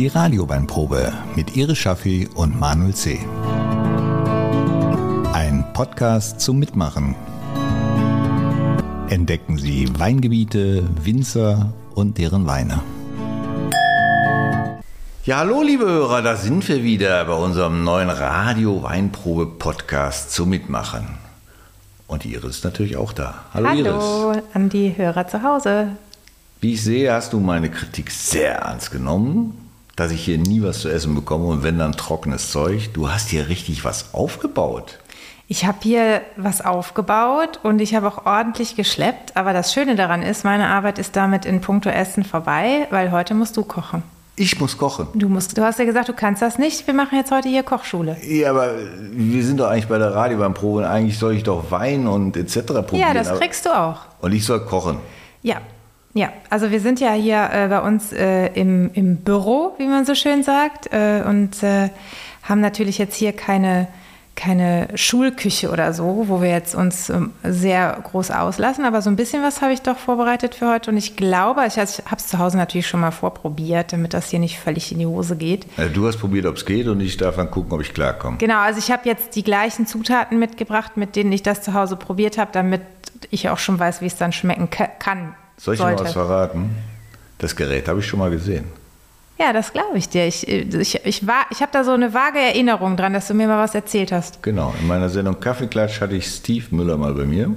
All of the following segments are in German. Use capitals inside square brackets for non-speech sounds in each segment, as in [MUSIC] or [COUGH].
Die Radioweinprobe mit Iris Schaffi und Manuel C. Ein Podcast zum Mitmachen. Entdecken Sie Weingebiete, Winzer und deren Weine. Ja, hallo liebe Hörer, da sind wir wieder bei unserem neuen Radio-Weinprobe-Podcast zum Mitmachen. Und die Iris ist natürlich auch da. Hallo, hallo Iris. an die Hörer zu Hause. Wie ich sehe, hast du meine Kritik sehr ernst genommen, dass ich hier nie was zu essen bekomme und wenn dann trockenes Zeug. Du hast hier richtig was aufgebaut. Ich habe hier was aufgebaut und ich habe auch ordentlich geschleppt. Aber das Schöne daran ist, meine Arbeit ist damit in puncto Essen vorbei, weil heute musst du kochen. Ich muss kochen. Du musst, du hast ja gesagt, du kannst das nicht. Wir machen jetzt heute hier Kochschule. Ja, aber wir sind doch eigentlich bei der Radiobahnprobe. Eigentlich soll ich doch Wein und etc. probieren. Ja, das kriegst du auch. Und ich soll kochen. Ja, ja, also wir sind ja hier äh, bei uns äh, im, im Büro, wie man so schön sagt, äh, und äh, haben natürlich jetzt hier keine, keine Schulküche oder so, wo wir jetzt uns ähm, sehr groß auslassen, aber so ein bisschen was habe ich doch vorbereitet für heute und ich glaube, ich, also ich habe es zu Hause natürlich schon mal vorprobiert, damit das hier nicht völlig in die Hose geht. Also du hast probiert, ob es geht und ich darf dann gucken, ob ich klarkomme. Genau, also ich habe jetzt die gleichen Zutaten mitgebracht, mit denen ich das zu Hause probiert habe, damit ich auch schon weiß, wie es dann schmecken kann soll ich sollte. mal was verraten? Das Gerät habe ich schon mal gesehen. Ja, das glaube ich dir. Ich, ich, ich, ich habe da so eine vage Erinnerung dran, dass du mir mal was erzählt hast. Genau. In meiner Sendung Kaffeeklatsch hatte ich Steve Müller mal bei mir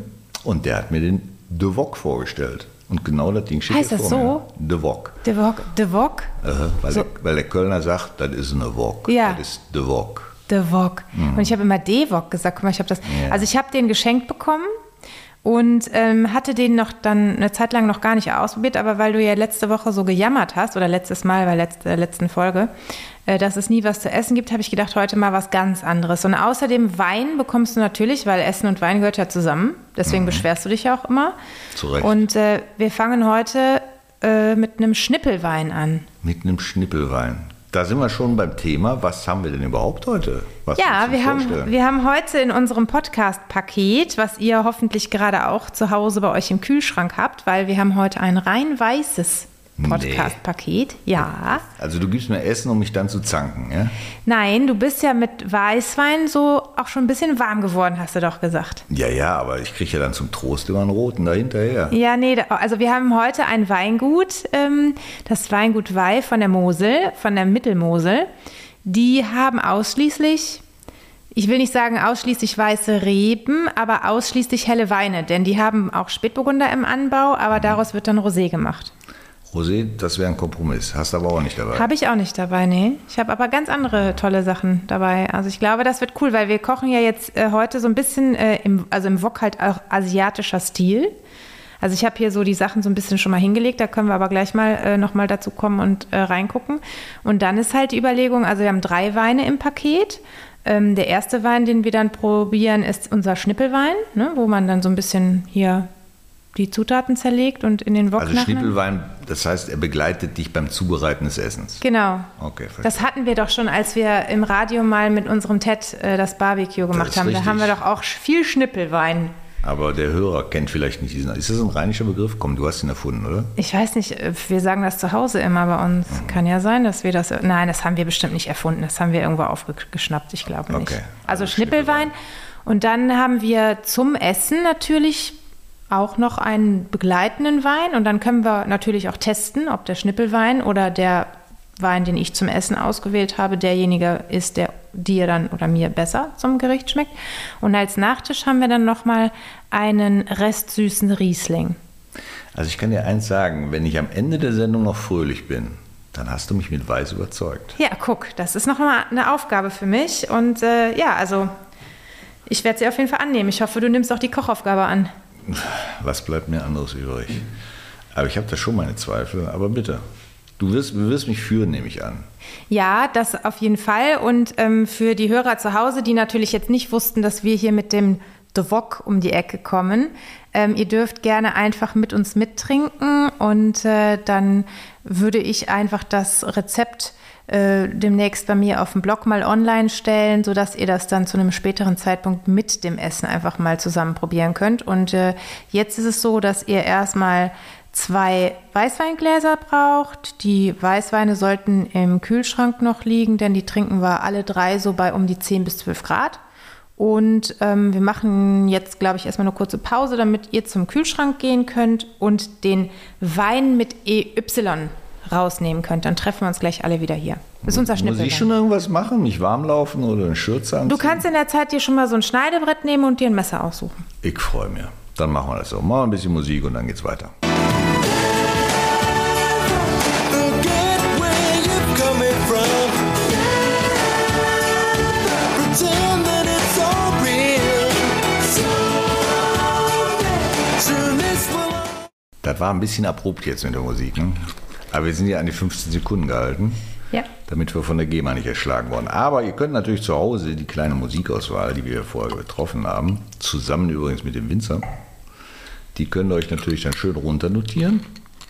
und der hat mir den De Wok vorgestellt. Und genau das Ding steht Heißt das so? Mir. De Wok. De Wok? De Wok? Uh, weil, so. der, weil, der, Kölner sagt, das ist eine Wok. Ja. Das ist De Wok. De Wok. Mhm. Und ich habe immer De Wok gesagt. Guck mal, ich habe das. Ja. Also ich habe den geschenkt bekommen und ähm, hatte den noch dann eine Zeit lang noch gar nicht ausprobiert, aber weil du ja letzte Woche so gejammert hast oder letztes Mal bei der letzten Folge, äh, dass es nie was zu essen gibt, habe ich gedacht, heute mal was ganz anderes. Und außerdem Wein bekommst du natürlich, weil Essen und Wein gehört ja zusammen. Deswegen mhm. beschwerst du dich ja auch immer. Zu Recht. Und äh, wir fangen heute äh, mit einem Schnippelwein an. Mit einem Schnippelwein. Da sind wir schon beim Thema. Was haben wir denn überhaupt heute? Was ja, wir haben, wir haben heute in unserem Podcast-Paket, was ihr hoffentlich gerade auch zu Hause bei euch im Kühlschrank habt, weil wir haben heute ein rein weißes Podcast-Paket, ja. Also du gibst mir Essen, um mich dann zu zanken, ja? Nein, du bist ja mit Weißwein so auch schon ein bisschen warm geworden, hast du doch gesagt. Ja, ja, aber ich kriege ja dann zum Trost immer einen roten dahinterher. Ja, nee, also wir haben heute ein Weingut, ähm, das Weingut Weih von der Mosel, von der Mittelmosel. Die haben ausschließlich ich will nicht sagen ausschließlich weiße Reben, aber ausschließlich helle Weine, denn die haben auch Spätburgunder im Anbau, aber daraus wird dann Rosé gemacht. Rosé, das wäre ein Kompromiss. Hast du aber auch nicht dabei. Habe ich auch nicht dabei, nee. Ich habe aber ganz andere tolle Sachen dabei. Also ich glaube, das wird cool, weil wir kochen ja jetzt äh, heute so ein bisschen, äh, im, also im Wok halt auch asiatischer Stil. Also ich habe hier so die Sachen so ein bisschen schon mal hingelegt, da können wir aber gleich mal äh, nochmal dazu kommen und äh, reingucken. Und dann ist halt die Überlegung, also wir haben drei Weine im Paket. Ähm, der erste Wein, den wir dann probieren, ist unser Schnippelwein, ne, wo man dann so ein bisschen hier die Zutaten zerlegt und in den Wok Also Schnippelwein, das heißt, er begleitet dich beim Zubereiten des Essens. Genau. Okay, verstehe. das hatten wir doch schon, als wir im Radio mal mit unserem Ted äh, das Barbecue gemacht haben. Richtig. Da haben wir doch auch viel Schnippelwein. Aber der Hörer kennt vielleicht nicht diesen. Ist das ein rheinischer Begriff? Komm, du hast ihn erfunden, oder? Ich weiß nicht, äh, wir sagen das zu Hause immer bei uns. Mhm. Kann ja sein, dass wir das. Nein, das haben wir bestimmt nicht erfunden. Das haben wir irgendwo aufgeschnappt, ich glaube nicht. Okay. Also, also Schnippelwein. Schnippelwein. Und dann haben wir zum Essen natürlich auch noch einen begleitenden Wein und dann können wir natürlich auch testen, ob der Schnippelwein oder der Wein, den ich zum Essen ausgewählt habe, derjenige ist, der dir dann oder mir besser zum Gericht schmeckt. Und als Nachtisch haben wir dann nochmal einen restsüßen Riesling. Also ich kann dir eins sagen, wenn ich am Ende der Sendung noch fröhlich bin, dann hast du mich mit Weiß überzeugt. Ja, guck, das ist nochmal eine Aufgabe für mich. Und äh, ja, also ich werde sie auf jeden Fall annehmen. Ich hoffe, du nimmst auch die Kochaufgabe an was bleibt mir anderes übrig? Aber ich habe da schon meine Zweifel, aber bitte. Du wirst, du wirst mich führen, nehme ich an. Ja, das auf jeden Fall. Und ähm, für die Hörer zu Hause, die natürlich jetzt nicht wussten, dass wir hier mit dem Wok um die Ecke kommen, ähm, ihr dürft gerne einfach mit uns mittrinken und äh, dann würde ich einfach das Rezept äh, demnächst bei mir auf dem Blog mal online stellen, sodass ihr das dann zu einem späteren Zeitpunkt mit dem Essen einfach mal zusammen probieren könnt. Und äh, jetzt ist es so, dass ihr erstmal zwei Weißweingläser braucht. Die Weißweine sollten im Kühlschrank noch liegen, denn die trinken wir alle drei so bei um die 10 bis 12 Grad. Und ähm, wir machen jetzt, glaube ich, erstmal eine kurze Pause, damit ihr zum Kühlschrank gehen könnt und den Wein mit EY rausnehmen könnt. Dann treffen wir uns gleich alle wieder hier. Das ist unser Muss ich schon irgendwas machen? Mich warm laufen oder eine Schürze anziehen? Du kannst in der Zeit dir schon mal so ein Schneidebrett nehmen und dir ein Messer aussuchen. Ich freue mich. Dann machen wir das so. Mal ein bisschen Musik und dann geht's weiter. Das war ein bisschen abrupt jetzt mit der Musik. Ne? Aber wir sind ja an die 15 Sekunden gehalten. Ja. Damit wir von der GEMA nicht erschlagen worden. Aber ihr könnt natürlich zu Hause die kleine Musikauswahl, die wir vorher getroffen haben, zusammen übrigens mit dem Winzer, die könnt ihr euch natürlich dann schön runter notieren.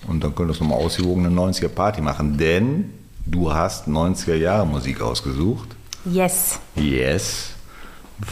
Und dann könnt ihr es nochmal ausgewogen eine 90er Party machen. Denn du hast 90er Jahre Musik ausgesucht. Yes. Yes.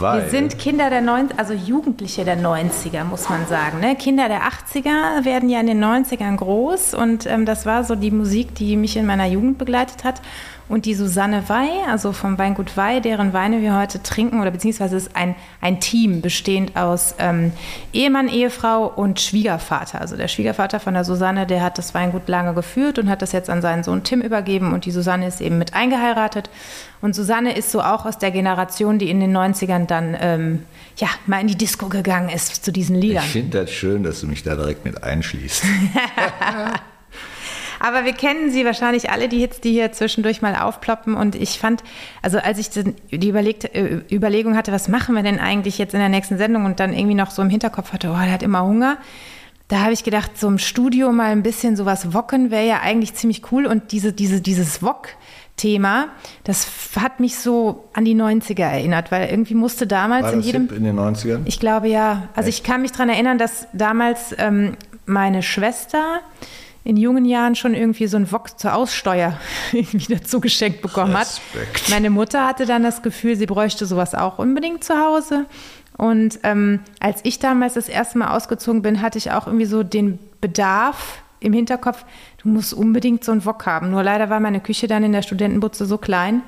Weil wir sind Kinder der 90er, also Jugendliche der 90er, muss man sagen. Ne? Kinder der 80er werden ja in den 90ern groß und ähm, das war so die Musik, die mich in meiner Jugend begleitet hat. Und die Susanne Wey, also vom Weingut Wey, deren Weine wir heute trinken, oder beziehungsweise ist ein, ein Team bestehend aus ähm, Ehemann, Ehefrau und Schwiegervater. Also der Schwiegervater von der Susanne, der hat das Weingut lange geführt und hat das jetzt an seinen Sohn Tim übergeben und die Susanne ist eben mit eingeheiratet. Und Susanne ist so auch aus der Generation, die in den 90ern dann ähm, ja, mal in die Disco gegangen ist zu diesen Liedern. Ich finde das schön, dass du mich da direkt mit einschließt. [LAUGHS] Aber wir kennen sie wahrscheinlich alle, die Hits, die hier zwischendurch mal aufploppen. Und ich fand, also als ich die überlegt, äh, Überlegung hatte, was machen wir denn eigentlich jetzt in der nächsten Sendung und dann irgendwie noch so im Hinterkopf hatte, oh, der hat immer Hunger. Da habe ich gedacht, so im Studio mal ein bisschen sowas wocken wäre ja eigentlich ziemlich cool. Und diese, diese, dieses Wok, Thema, das hat mich so an die 90er erinnert, weil irgendwie musste damals War in jedem. in den 90ern? Ich glaube ja. Also Echt? ich kann mich daran erinnern, dass damals ähm, meine Schwester in jungen Jahren schon irgendwie so ein Wok zur Aussteuer [LAUGHS] irgendwie dazu geschenkt bekommen hat. Respekt. Meine Mutter hatte dann das Gefühl, sie bräuchte sowas auch unbedingt zu Hause. Und ähm, als ich damals das erste Mal ausgezogen bin, hatte ich auch irgendwie so den Bedarf im Hinterkopf, du musst unbedingt so ein Wok haben. Nur leider war meine Küche dann in der Studentenbutze so klein,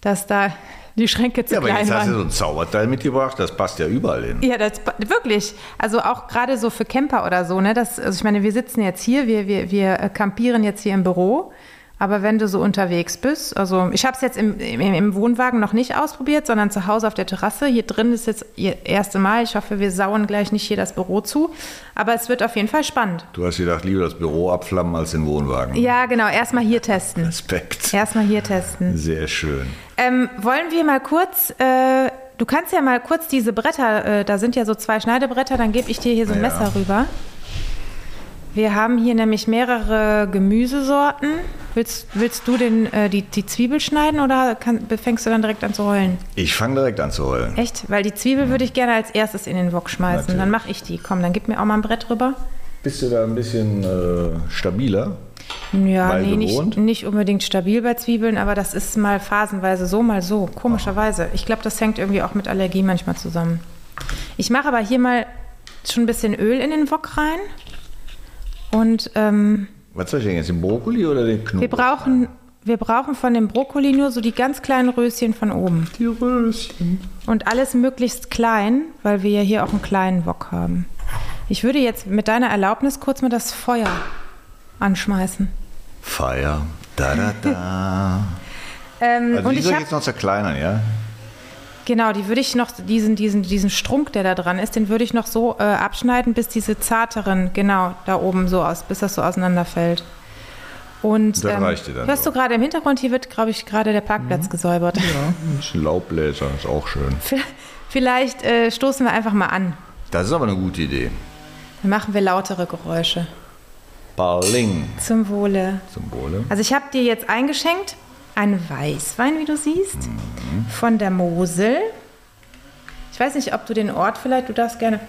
dass da die Schränke zu ja, klein waren. aber jetzt hast du so ein Zauberteil mitgebracht, das passt ja überall hin. Ja, das wirklich. Also auch gerade so für Camper oder so. Ne? Das, also ich meine, wir sitzen jetzt hier, wir, wir, wir campieren jetzt hier im Büro. Aber wenn du so unterwegs bist, also ich habe es jetzt im, im, im, Wohnwagen noch nicht ausprobiert, sondern zu Hause auf der Terrasse. Hier drin ist jetzt das erste Mal. Ich hoffe, wir sauen gleich nicht hier das Büro zu. Aber es wird auf jeden Fall spannend. Du hast gedacht, lieber das Büro abflammen als den Wohnwagen. Ja, genau. Erstmal hier testen. Respekt. Erstmal hier testen. Sehr schön. Ähm, wollen wir mal kurz. Äh, du kannst ja mal kurz diese Bretter, äh, da sind ja so zwei Schneidebretter, dann gebe ich dir hier so ein ja. Messer rüber. Wir haben hier nämlich mehrere Gemüsesorten. Willst, willst du den, äh, die, die Zwiebel schneiden oder kann, fängst du dann direkt an zu heulen? Ich fange direkt an zu heulen. Echt? Weil die Zwiebel würde ich gerne als erstes in den Wok schmeißen. Natürlich. Dann mache ich die. Komm, dann gib mir auch mal ein Brett rüber. Bist du da ein bisschen äh, stabiler? Ja, nee, nicht, nicht, unbedingt stabil bei Zwiebeln, aber das ist mal phasenweise so, mal so. Komischerweise. Ich glaube, das hängt irgendwie auch mit Allergie manchmal zusammen. Ich mache aber hier mal schon ein bisschen Öl in den Wok rein. Und ähm, was soll ich denn jetzt, den Brokkoli oder den Knoblauch? Wir brauchen, wir brauchen von dem Brokkoli nur so die ganz kleinen Röschen von oben. Die Röschen. Und alles möglichst klein, weil wir ja hier auch einen kleinen Wok haben. Ich würde jetzt mit deiner Erlaubnis kurz mal das Feuer anschmeißen. Feuer, da da da. [LAUGHS] ähm, also und die soll ich jetzt noch zerkleinern, ja? Genau, die würde ich noch, diesen, diesen, diesen Strunk, der da dran ist, den würde ich noch so äh, abschneiden, bis diese zarteren, genau, da oben so aus, bis das so auseinanderfällt. Und das ähm, reicht dir dann hörst so. du gerade im Hintergrund, hier wird, glaube ich, gerade der Parkplatz mhm. gesäubert. Ja, ein [LAUGHS] bisschen Laubbläser, ist auch schön. Vielleicht äh, stoßen wir einfach mal an. Das ist aber eine gute Idee. Dann machen wir lautere Geräusche. Balling. Zum Wohle. Zum Wohle. Also ich habe dir jetzt eingeschenkt ein Weißwein, wie du siehst, mhm. von der Mosel. Ich weiß nicht, ob du den Ort vielleicht, du darfst gerne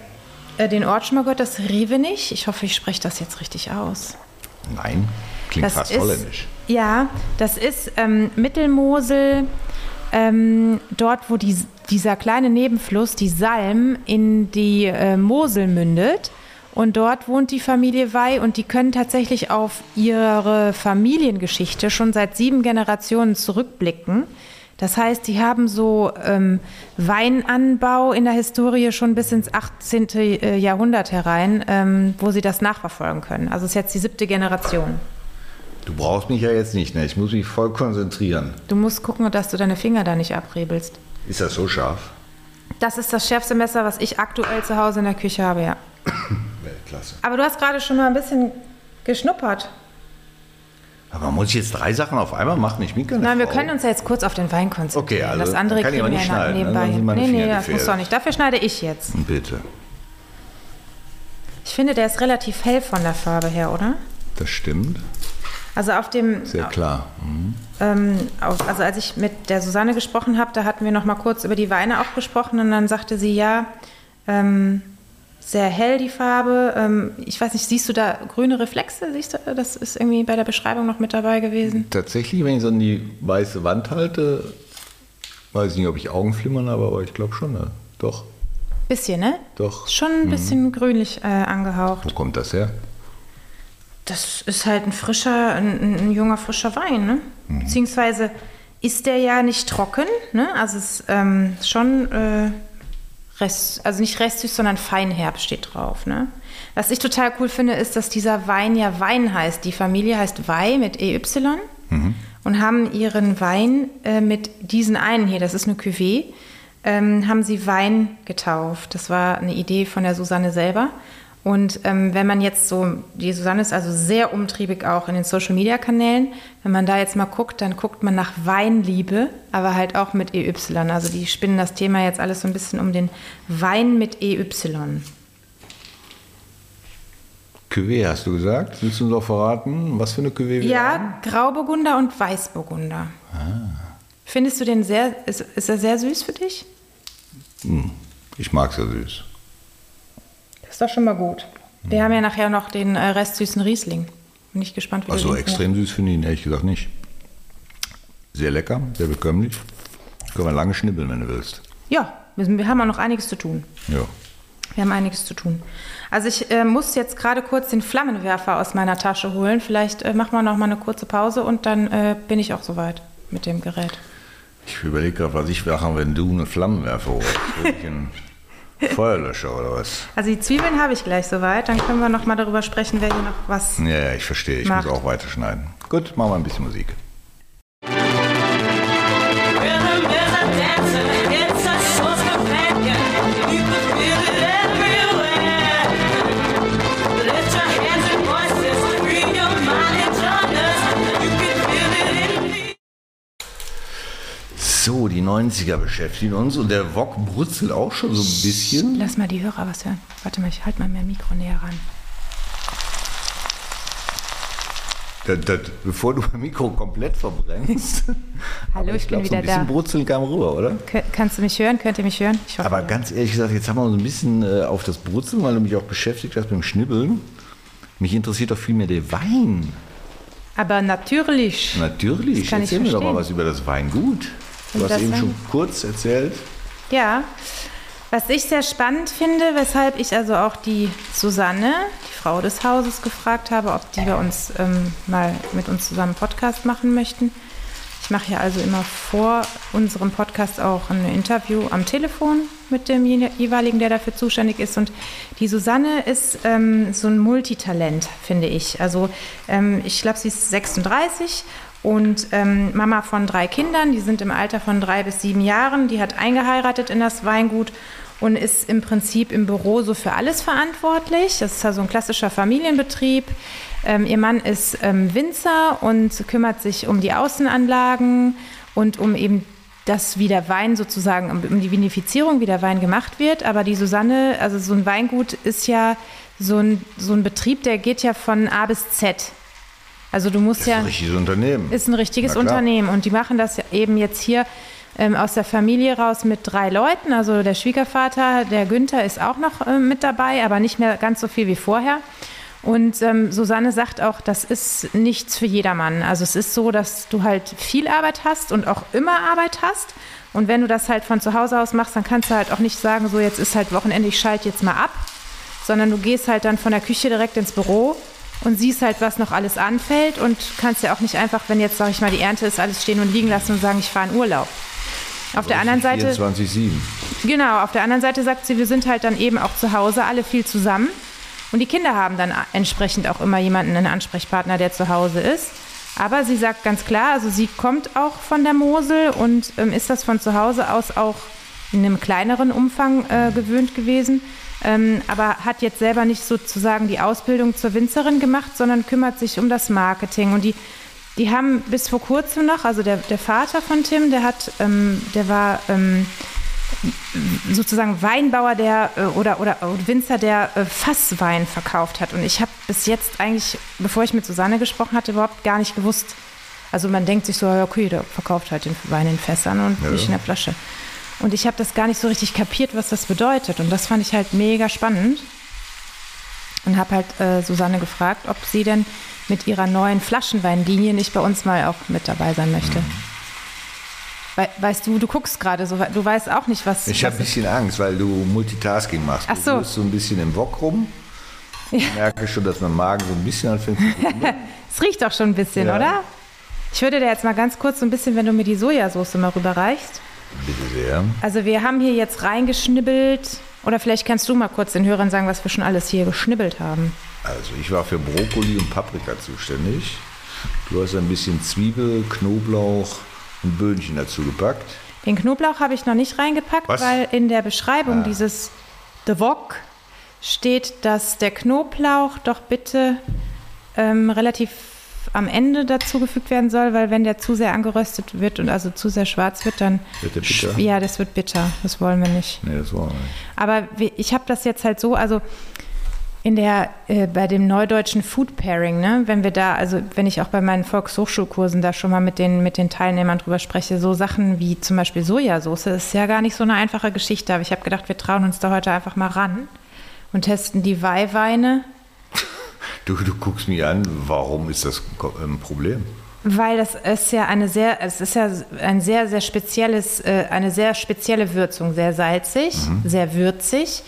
äh, den Ort schon mal gehört, das Rivenich. Ich hoffe, ich spreche das jetzt richtig aus. Nein, klingt das fast ist, holländisch. Ja, das ist ähm, Mittelmosel, ähm, dort, wo die, dieser kleine Nebenfluss, die Salm, in die äh, Mosel mündet. Und dort wohnt die Familie Wey und die können tatsächlich auf ihre Familiengeschichte schon seit sieben Generationen zurückblicken. Das heißt, die haben so ähm, Weinanbau in der Historie schon bis ins 18. Äh, Jahrhundert herein, ähm, wo sie das nachverfolgen können. Also es ist jetzt die siebte Generation. Du brauchst mich ja jetzt nicht, ne? Ich muss mich voll konzentrieren. Du musst gucken, dass du deine Finger da nicht abrebelst. Ist das so scharf? Das ist das schärfste Messer, was ich aktuell zu Hause in der Küche habe, ja. [COUGHS] Weltklasse. Aber du hast gerade schon mal ein bisschen geschnuppert. Aber muss ich jetzt drei Sachen auf einmal machen? Ich bin keine Nein, Frau. wir können uns ja jetzt kurz auf den Wein konzentrieren. Okay, also das andere kann ich aber nicht schneiden. Ne? Nebenbei. Nee, nee, das muss doch nicht. Dafür schneide ich jetzt. Bitte. Ich finde, der ist relativ hell von der Farbe her, oder? Das stimmt. Also auf dem. Sehr klar. Mhm. Ähm, auf, also als ich mit der Susanne gesprochen habe, da hatten wir noch mal kurz über die Weine auch gesprochen und dann sagte sie ja. Ähm, sehr hell die Farbe. Ähm, ich weiß nicht, siehst du da grüne Reflexe? Siehst du, das ist irgendwie bei der Beschreibung noch mit dabei gewesen. Tatsächlich, wenn ich so an die weiße Wand halte, weiß ich nicht, ob ich Augenflimmern habe, aber ich glaube schon, ne? doch. Bisschen, ne? Doch. Schon ein bisschen mhm. grünlich äh, angehaucht. Wo kommt das her? Das ist halt ein frischer, ein, ein junger, frischer Wein, ne? Mhm. Beziehungsweise ist der ja nicht trocken, ne? Also es ist ähm, schon äh, Rest, also nicht restsüß, sondern Feinherb steht drauf. Ne? Was ich total cool finde, ist, dass dieser Wein ja Wein heißt. Die Familie heißt Wei mit EY mhm. und haben ihren Wein äh, mit diesen einen hier, das ist eine Cuvée, ähm, haben sie Wein getauft. Das war eine Idee von der Susanne selber. Und ähm, wenn man jetzt so, die Susanne ist also sehr umtriebig auch in den Social-Media-Kanälen, wenn man da jetzt mal guckt, dann guckt man nach Weinliebe, aber halt auch mit EY. Also die spinnen das Thema jetzt alles so ein bisschen um den Wein mit EY. Cuvée hast du gesagt. Willst du uns auch verraten, was für eine Cuvée wir Ja, haben? Grauburgunder und Weißburgunder. Ah. Findest du den sehr, ist, ist er sehr süß für dich? Hm, ich mag es ja süß. Ist doch schon mal gut. Wir haben ja nachher noch den äh, Rest süßen Riesling. Bin ich gespannt, wie Also extrem süß finde ich ihn ehrlich gesagt nicht. Sehr lecker, sehr bekömmlich. Können wir lange schnibbeln, wenn du willst. Ja, wir, wir haben auch noch einiges zu tun. Ja. Wir haben einiges zu tun. Also ich äh, muss jetzt gerade kurz den Flammenwerfer aus meiner Tasche holen. Vielleicht äh, machen wir noch mal eine kurze Pause und dann äh, bin ich auch soweit mit dem Gerät. Ich überlege gerade, was ich mache, wenn du einen Flammenwerfer holst. [LAUGHS] Feuerlöscher oder was? Also die Zwiebeln habe ich gleich soweit. Dann können wir noch mal darüber sprechen, wer hier noch was. Ja, ja ich verstehe. Ich macht. muss auch weiterschneiden. Gut, machen wir ein bisschen Musik. So, die 90er beschäftigen uns und der Wok brutzelt auch schon so ein bisschen. Lass mal die Hörer was hören. Warte mal, ich halte mal mehr Mikro näher ran. Das, das, bevor du mein Mikro komplett verbrennst. [LAUGHS] Hallo, ich, ich glaub, bin wieder da. So ein bisschen da. Brutzeln kam rüber, oder? K kannst du mich hören? Könnt ihr mich hören? Hoffe, Aber ganz ehrlich gesagt, jetzt haben wir uns ein bisschen äh, auf das Brutzeln, weil du mich auch beschäftigt hast mit dem Schnibbeln. Mich interessiert doch viel mehr der Wein. Aber natürlich. Natürlich. Erzähl mir doch mal was über das Weingut. Du hast eben schon kurz erzählt. Ja, was ich sehr spannend finde, weshalb ich also auch die Susanne, die Frau des Hauses, gefragt habe, ob die bei uns ähm, mal mit uns zusammen einen Podcast machen möchten. Ich mache ja also immer vor unserem Podcast auch ein Interview am Telefon mit dem jeweiligen, der dafür zuständig ist. Und die Susanne ist ähm, so ein Multitalent, finde ich. Also ähm, ich glaube, sie ist 36 und ähm, Mama von drei Kindern, die sind im Alter von drei bis sieben Jahren, die hat eingeheiratet in das Weingut und ist im Prinzip im Büro so für alles verantwortlich. Das ist ja so ein klassischer Familienbetrieb. Ähm, ihr Mann ist ähm, Winzer und kümmert sich um die Außenanlagen und um eben das, wie der Wein sozusagen, um die Vinifizierung, wie der Wein gemacht wird. Aber die Susanne, also so ein Weingut ist ja so ein, so ein Betrieb, der geht ja von A bis Z. Also du musst ist ja. Ist ein richtiges Unternehmen. Ist ein richtiges Unternehmen. Und die machen das eben jetzt hier ähm, aus der Familie raus mit drei Leuten. Also der Schwiegervater, der Günther, ist auch noch äh, mit dabei, aber nicht mehr ganz so viel wie vorher. Und ähm, Susanne sagt auch, das ist nichts für jedermann. Also es ist so, dass du halt viel Arbeit hast und auch immer Arbeit hast. Und wenn du das halt von zu Hause aus machst, dann kannst du halt auch nicht sagen, so jetzt ist halt Wochenende, ich schalte jetzt mal ab, sondern du gehst halt dann von der Küche direkt ins Büro und siehst halt, was noch alles anfällt und kannst ja auch nicht einfach, wenn jetzt, sag ich mal, die Ernte ist, alles stehen und liegen lassen und sagen, ich fahre in Urlaub. Auf der anderen Seite. 24-7. Genau, auf der anderen Seite sagt sie, wir sind halt dann eben auch zu Hause alle viel zusammen. Und die Kinder haben dann entsprechend auch immer jemanden, einen Ansprechpartner, der zu Hause ist. Aber sie sagt ganz klar, also sie kommt auch von der Mosel und ähm, ist das von zu Hause aus auch in einem kleineren Umfang äh, gewöhnt gewesen, ähm, aber hat jetzt selber nicht sozusagen die Ausbildung zur Winzerin gemacht, sondern kümmert sich um das Marketing. Und die, die haben bis vor kurzem noch, also der, der Vater von Tim, der hat, ähm, der war ähm, sozusagen Weinbauer, der äh, oder, oder, Winzer, der äh, Fasswein verkauft hat. Und ich habe bis jetzt eigentlich, bevor ich mit Susanne gesprochen hatte, überhaupt gar nicht gewusst. Also man denkt sich so, okay, der verkauft halt den Wein in Fässern und ja. nicht in der Flasche. Und ich habe das gar nicht so richtig kapiert, was das bedeutet. Und das fand ich halt mega spannend. Und habe halt äh, Susanne gefragt, ob sie denn mit ihrer neuen Flaschenweinlinie nicht bei uns mal auch mit dabei sein möchte. Mhm. We weißt du, du guckst gerade so, du weißt auch nicht, was. Ich habe ein bisschen Angst, weil du Multitasking machst. Ach so. Du bist so ein bisschen im Wok rum. Ich merke schon, dass mein Magen so ein bisschen anfängt [LAUGHS] zu Es riecht doch schon ein bisschen, ja. oder? Ich würde dir jetzt mal ganz kurz so ein bisschen, wenn du mir die Sojasauce mal rüberreichst. Bitte sehr. Also wir haben hier jetzt reingeschnibbelt. Oder vielleicht kannst du mal kurz den Hörern sagen, was wir schon alles hier geschnibbelt haben. Also ich war für Brokkoli und Paprika zuständig. Du hast ein bisschen Zwiebel, Knoblauch und Böhnchen dazu gepackt. Den Knoblauch habe ich noch nicht reingepackt, was? weil in der Beschreibung ah. dieses The Wok steht, dass der Knoblauch doch bitte ähm, relativ am Ende dazugefügt werden soll, weil wenn der zu sehr angeröstet wird und also zu sehr schwarz wird, dann wird der bitter? ja, das wird bitter. Das wollen wir nicht. Nee, das wollen wir nicht. Aber ich habe das jetzt halt so, also in der äh, bei dem neudeutschen Food Pairing, ne, wenn wir da, also wenn ich auch bei meinen Volkshochschulkursen da schon mal mit den mit den Teilnehmern drüber spreche, so Sachen wie zum Beispiel Sojasauce, ist ja gar nicht so eine einfache Geschichte. Aber ich habe gedacht, wir trauen uns da heute einfach mal ran und testen die Weihweine Du, du guckst mich an, warum ist das ein Problem? Weil das ist ja eine sehr, es ist ja ein sehr, sehr spezielles, äh, eine sehr spezielle Würzung, sehr salzig, mhm. sehr würzig.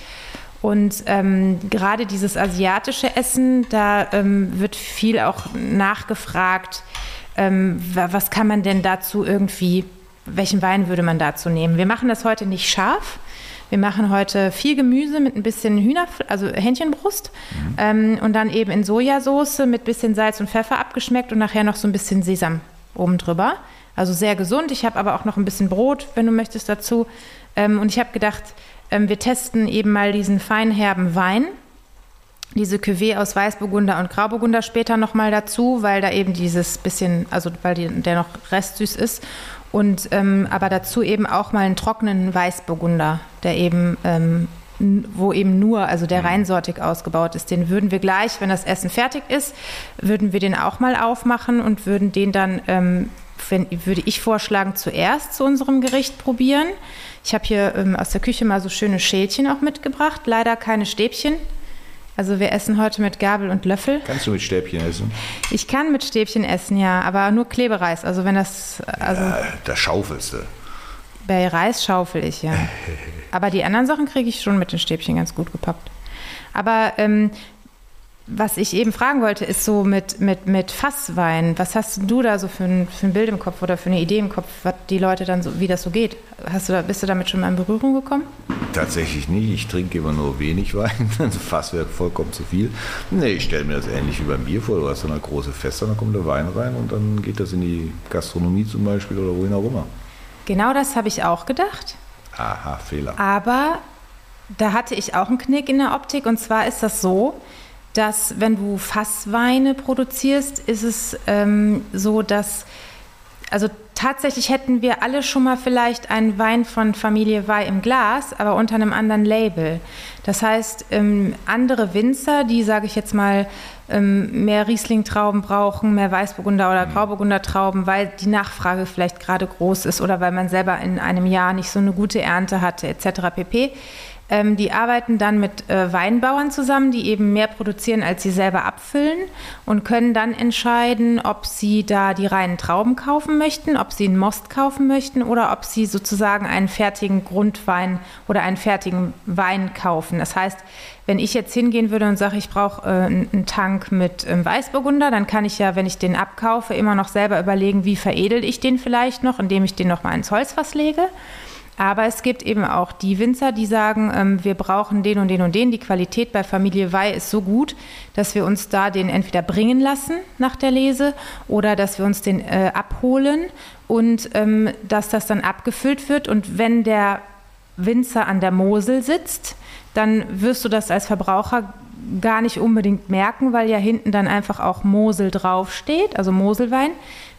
Und ähm, gerade dieses asiatische Essen, da ähm, wird viel auch nachgefragt, ähm, was kann man denn dazu irgendwie, welchen Wein würde man dazu nehmen? Wir machen das heute nicht scharf, wir machen heute viel Gemüse mit ein bisschen Hühner, also Hähnchenbrust mhm. ähm, und dann eben in Sojasauce mit bisschen Salz und Pfeffer abgeschmeckt und nachher noch so ein bisschen Sesam oben drüber. Also sehr gesund. Ich habe aber auch noch ein bisschen Brot, wenn du möchtest, dazu. Ähm, und ich habe gedacht, ähm, wir testen eben mal diesen feinherben Wein diese Cuvée aus Weißburgunder und Grauburgunder später nochmal dazu, weil da eben dieses bisschen, also weil die, der noch restsüß ist. Und ähm, aber dazu eben auch mal einen trockenen Weißburgunder, der eben ähm, wo eben nur, also der mhm. reinsortig ausgebaut ist, den würden wir gleich, wenn das Essen fertig ist, würden wir den auch mal aufmachen und würden den dann, ähm, wenn, würde ich vorschlagen, zuerst zu unserem Gericht probieren. Ich habe hier ähm, aus der Küche mal so schöne Schälchen auch mitgebracht, leider keine Stäbchen. Also wir essen heute mit Gabel und Löffel. Kannst du mit Stäbchen essen? Ich kann mit Stäbchen essen, ja, aber nur Klebereis. Also wenn das. Also ja, da schaufelst du. Bei Reis schaufel ich, ja. [LAUGHS] aber die anderen Sachen kriege ich schon mit den Stäbchen ganz gut gepackt. Aber ähm, was ich eben fragen wollte, ist so mit, mit, mit Fasswein. Was hast du da so für ein, für ein Bild im Kopf oder für eine Idee im Kopf, was die Leute dann so, wie das so geht? Hast du da, bist du damit schon mal in Berührung gekommen? Tatsächlich nicht. Ich trinke immer nur wenig Wein. [LAUGHS] Also Fass wäre vollkommen zu viel. Nee, ich stelle mir das ähnlich wie beim Bier vor. Du hast so eine große Feste, dann kommt der Wein rein und dann geht das in die Gastronomie zum Beispiel oder wohin auch immer. Genau das habe ich auch gedacht. Aha, Fehler. Aber da hatte ich auch einen Knick in der Optik und zwar ist das so, dass wenn du Fassweine produzierst, ist es ähm, so, dass also tatsächlich hätten wir alle schon mal vielleicht einen Wein von Familie Weih im Glas, aber unter einem anderen Label. Das heißt, ähm, andere Winzer, die, sage ich jetzt mal, ähm, mehr Riesling-Trauben brauchen, mehr Weißburgunder oder mhm. Grauburgunder-Trauben, weil die Nachfrage vielleicht gerade groß ist oder weil man selber in einem Jahr nicht so eine gute Ernte hatte, etc. pp Ähm, die arbeiten dann mit äh, Weinbauern zusammen, die eben mehr produzieren, als sie selber abfüllen und können dann entscheiden, ob sie da die reinen Trauben kaufen möchten, ob sie einen Most kaufen möchten oder ob sie sozusagen einen fertigen Grundwein oder einen fertigen Wein kaufen. Das heißt, wenn ich jetzt hingehen würde und sage, ich brauche äh, einen Tank mit ähm, Weißburgunder, dann kann ich ja, wenn ich den abkaufe, immer noch selber überlegen, wie veredel ich den vielleicht noch, indem ich den noch mal ins Holzfass lege. Aber es gibt eben auch die Winzer, die sagen, ähm, wir brauchen den und den und den. Die Qualität bei Familie Wei ist so gut, dass wir uns da den entweder bringen lassen nach der Lese oder dass wir uns den äh, abholen und ähm, dass das dann abgefüllt wird. Und wenn der Winzer an der Mosel sitzt, dann wirst du das als Verbraucher gar nicht unbedingt merken, weil ja hinten dann einfach auch Mosel draufsteht, also Moselwein.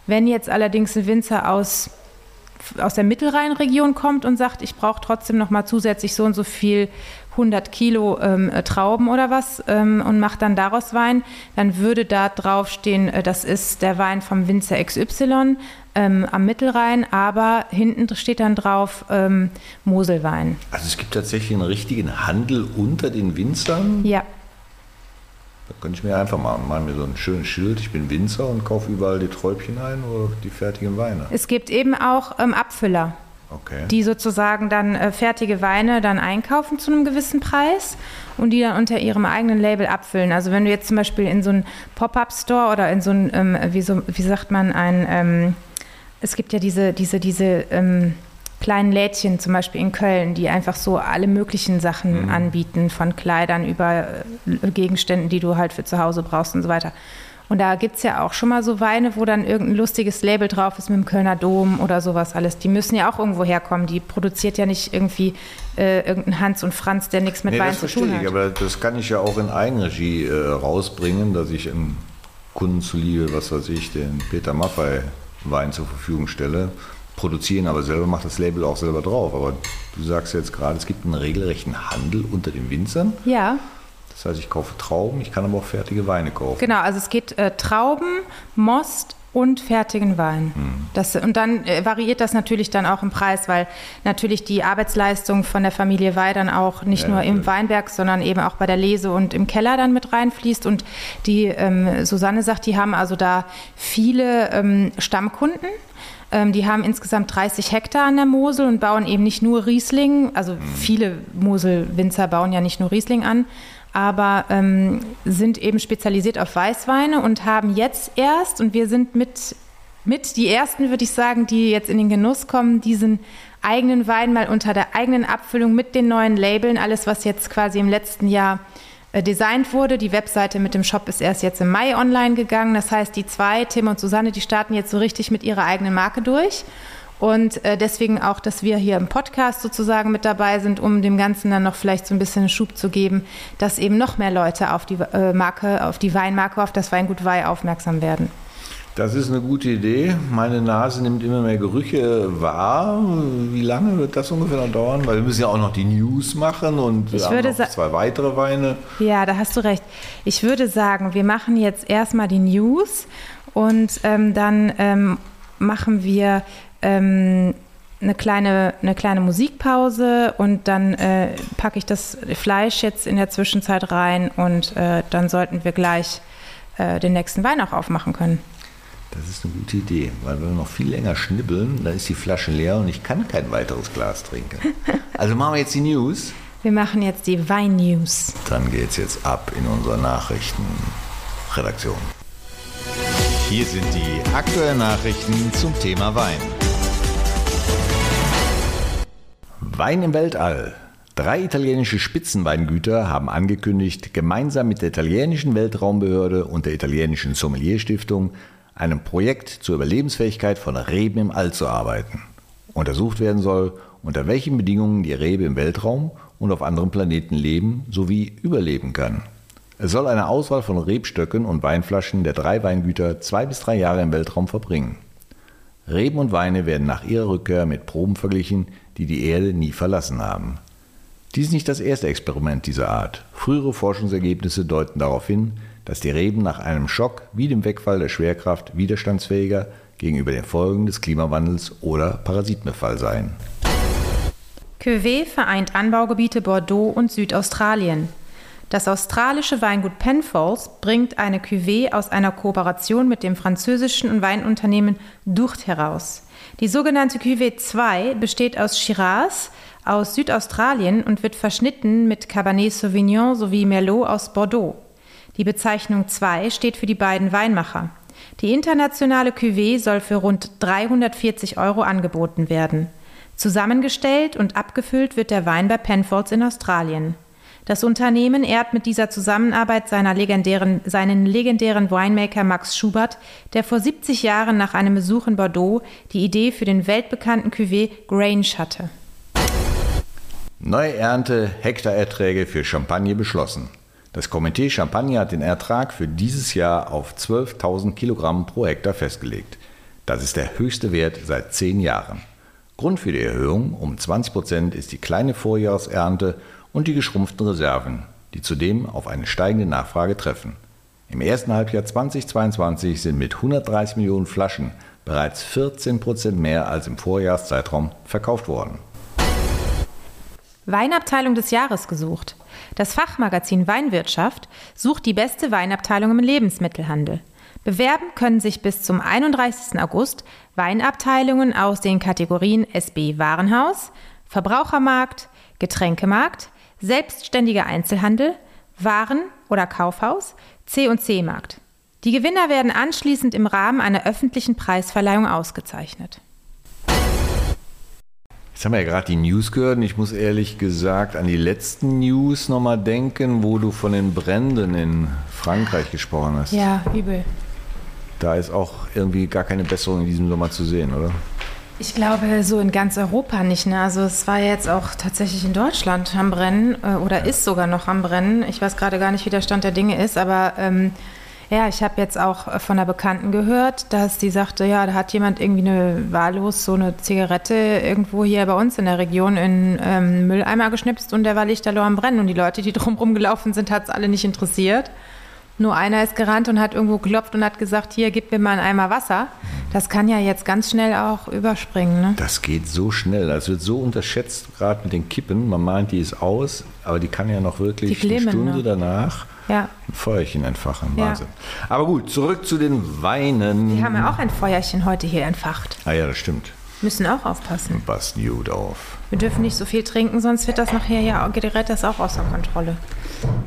Wenn jetzt allerdings ein Winzer aus aus der Mittelrheinregion kommt und sagt, ich brauche trotzdem noch mal zusätzlich so und so viel 100 Kilo ähm, äh, Trauben oder was ähm, und macht dann daraus Wein, dann würde da draufstehen, äh, das ist der Wein vom Winzer XY ähm, am Mittelrhein, aber hinten steht dann drauf ähm, Moselwein. Also es gibt tatsächlich einen richtigen Handel unter den Winzern? Ja. Da könnte ich mir einfach machen, machen mir so ein schönes Schild, ich bin Winzer und kaufe überall die Träubchen ein oder die fertigen Weine. Es gibt eben auch ähm, Abfüller. Okay. Die sozusagen dann äh, fertige Weine dann einkaufen zu einem gewissen Preis und die dann unter ihrem eigenen Label abfüllen. Also wenn du jetzt zum Beispiel in so einen Pop-up-Store oder in so ein, ähm, wie, so, wie sagt man, ein, ähm, es gibt ja diese, diese, diese ähm, kleinen Lädchen, zum Beispiel in Köln, die einfach so alle möglichen Sachen mhm. anbieten, von Kleidern über äh, Gegenständen, die du halt für zu Hause brauchst und so weiter. Und da gibt es ja auch schon mal so Weine, wo dann irgendein lustiges Label drauf ist mit dem Kölner Dom oder sowas alles. Die müssen ja auch irgendwo herkommen. Die produziert ja nicht irgendwie äh, irgendein Hans und Franz, der nichts mit nee, Wein zu tun hat. Ich, aber das kann ich ja auch in Eigenregie äh, rausbringen, dass ich einem Kunden zuliebe, was weiß ich, den Peter Maffei Wein zur Verfügung stelle produzieren, aber selber macht das Label auch selber drauf. Aber du sagst jetzt gerade, es gibt einen regelrechten Handel unter den Winzern. Ja. Das heißt, ich kaufe Trauben, ich kann aber auch fertige Weine kaufen. Genau, also es geht äh, Trauben, Most und fertigen Wein. Hm. Das, und dann äh, variiert das natürlich dann auch im Preis, weil natürlich die Arbeitsleistung von der Familie Weih dann auch nicht ja, nur im Weinberg, sondern eben auch bei der Lese und im Keller dann mit reinfließt. Und die ähm, Susanne sagt, die haben also da viele ähm, Stammkunden ähm, die haben insgesamt 30 Hektar an der Mosel und bauen eben nicht nur Riesling. Also mhm. viele Moselwinzer bauen ja nicht nur Riesling an, aber ähm, sind eben spezialisiert auf Weißweine und haben jetzt erst, und wir sind mit, mit die ersten, würde ich sagen, die jetzt in den Genuss kommen, diesen eigenen Wein mal unter der eigenen Abfüllung mit den neuen Labeln, alles was jetzt quasi im letzten Jahr designt wurde. Die Webseite mit dem Shop ist erst jetzt im Mai online gegangen. Das heißt, die zwei, Tim und Susanne, die starten jetzt so richtig mit ihrer eigenen Marke durch. Und äh, deswegen auch, dass wir hier im Podcast sozusagen mit dabei sind, um dem Ganzen dann noch vielleicht so ein bisschen Schub zu geben, dass eben noch mehr Leute auf die äh, Marke, auf die Weinmarke, auf das Weingut Weih aufmerksam werden. Das ist eine gute Idee. Meine Nase nimmt immer mehr Gerüche wahr. Wie lange wird das ungefähr noch dauern? Weil wir müssen ja auch noch die News machen und wir haben noch zwei weitere Weine. Ja, da hast du recht. Ich würde sagen, wir machen jetzt erstmal die News und ähm, dann ähm, machen wir ähm, eine kleine, eine kleine Musikpause und dann äh, packe ich das Fleisch jetzt in der Zwischenzeit rein und äh, dann sollten wir gleich äh, den nächsten Wein auch aufmachen können. Das ist eine gute Idee, weil wenn wir noch viel länger schnibbeln, dann ist die Flasche leer und ich kann kein weiteres Glas trinken. Also machen wir jetzt die News. Wir machen jetzt die Wein-News. Dann geht es jetzt ab in unsere Nachrichtenredaktion. Hier sind die aktuellen Nachrichten zum Thema Wein. Wein im Weltall. Drei italienische Spitzenweingüter haben angekündigt, gemeinsam mit der italienischen Weltraumbehörde und der italienischen Sommelierstiftung einem Projekt zur Überlebensfähigkeit von Reben im All zu arbeiten. Untersucht werden soll, unter welchen Bedingungen die Rebe im Weltraum und auf anderen Planeten leben sowie überleben kann. Es soll eine Auswahl von Rebstöcken und Weinflaschen der drei Weingüter zwei bis drei Jahre im Weltraum verbringen. Reben und Weine werden nach ihrer Rückkehr mit Proben verglichen, die die Erde nie verlassen haben. Dies ist nicht das erste Experiment dieser Art. Frühere Forschungsergebnisse deuten darauf hin, dass die Reben nach einem Schock wie dem Wegfall der Schwerkraft widerstandsfähiger gegenüber den Folgen des Klimawandels oder Parasitenbefall seien. Cuvée vereint Anbaugebiete Bordeaux und Südaustralien. Das australische Weingut Penfolds bringt eine Cuvée aus einer Kooperation mit dem französischen Weinunternehmen Dourt heraus. Die sogenannte Cuvée 2 besteht aus Shiraz aus Südaustralien und wird verschnitten mit Cabernet Sauvignon sowie Merlot aus Bordeaux. Die Bezeichnung 2 steht für die beiden Weinmacher. Die internationale Cuvée soll für rund 340 Euro angeboten werden. Zusammengestellt und abgefüllt wird der Wein bei Penfolds in Australien. Das Unternehmen ehrt mit dieser Zusammenarbeit legendären, seinen legendären Winemaker Max Schubert, der vor 70 Jahren nach einem Besuch in Bordeaux die Idee für den weltbekannten Cuvée Grange hatte. Neue Ernte, Hektarerträge für Champagne beschlossen. Das Komitee Champagne hat den Ertrag für dieses Jahr auf 12.000 Kilogramm pro Hektar festgelegt. Das ist der höchste Wert seit zehn Jahren. Grund für die Erhöhung um 20 Prozent ist die kleine Vorjahresernte und die geschrumpften Reserven, die zudem auf eine steigende Nachfrage treffen. Im ersten Halbjahr 2022 sind mit 130 Millionen Flaschen bereits 14 Prozent mehr als im Vorjahreszeitraum verkauft worden. Weinabteilung des Jahres gesucht. Das Fachmagazin Weinwirtschaft sucht die beste Weinabteilung im Lebensmittelhandel. Bewerben können sich bis zum 31. August Weinabteilungen aus den Kategorien SB Warenhaus, Verbrauchermarkt, Getränkemarkt, selbstständiger Einzelhandel, Waren- oder Kaufhaus, C&C Markt. Die Gewinner werden anschließend im Rahmen einer öffentlichen Preisverleihung ausgezeichnet. Jetzt haben wir ja gerade die News gehört und ich muss ehrlich gesagt an die letzten News nochmal denken, wo du von den Bränden in Frankreich gesprochen hast. Ja, übel. Da ist auch irgendwie gar keine Besserung in diesem Sommer zu sehen, oder? Ich glaube, so in ganz Europa nicht. Ne? Also es war jetzt auch tatsächlich in Deutschland am Brennen äh, oder ist sogar noch am Brennen. Ich weiß gerade gar nicht, wie der Stand der Dinge ist, aber ähm, ja, ich habe jetzt auch von einer Bekannten gehört, dass die sagte, ja, da hat jemand irgendwie eine wahllos so eine Zigarette irgendwo hier bei uns in der Region in ähm, Mülleimer geschnipst und der war lichterloh am Brennen und die Leute, die [LAUGHS] drumherum gelaufen sind, hat es alle nicht interessiert. Nur einer ist gerannt und hat irgendwo geklopft und hat gesagt, hier, gib mir mal einen Eimer Wasser. Das kann ja jetzt ganz schnell auch überspringen. Ne? Das geht so schnell. Das wird so unterschätzt, gerade mit den Kippen. Man meint, die ist aus, aber die kann ja noch wirklich eine Stunde noch. danach ja. ein Feuerchen entfachen. Wahnsinn. Ja. Aber gut, zurück zu den Weinen. Wir haben ja auch ein Feuerchen heute hier entfacht. Ah ja, das stimmt. Müssen auch aufpassen. Was gut auf. Wir dürfen nicht so viel trinken, sonst wird das nachher ja gerät das auch außer Kontrolle.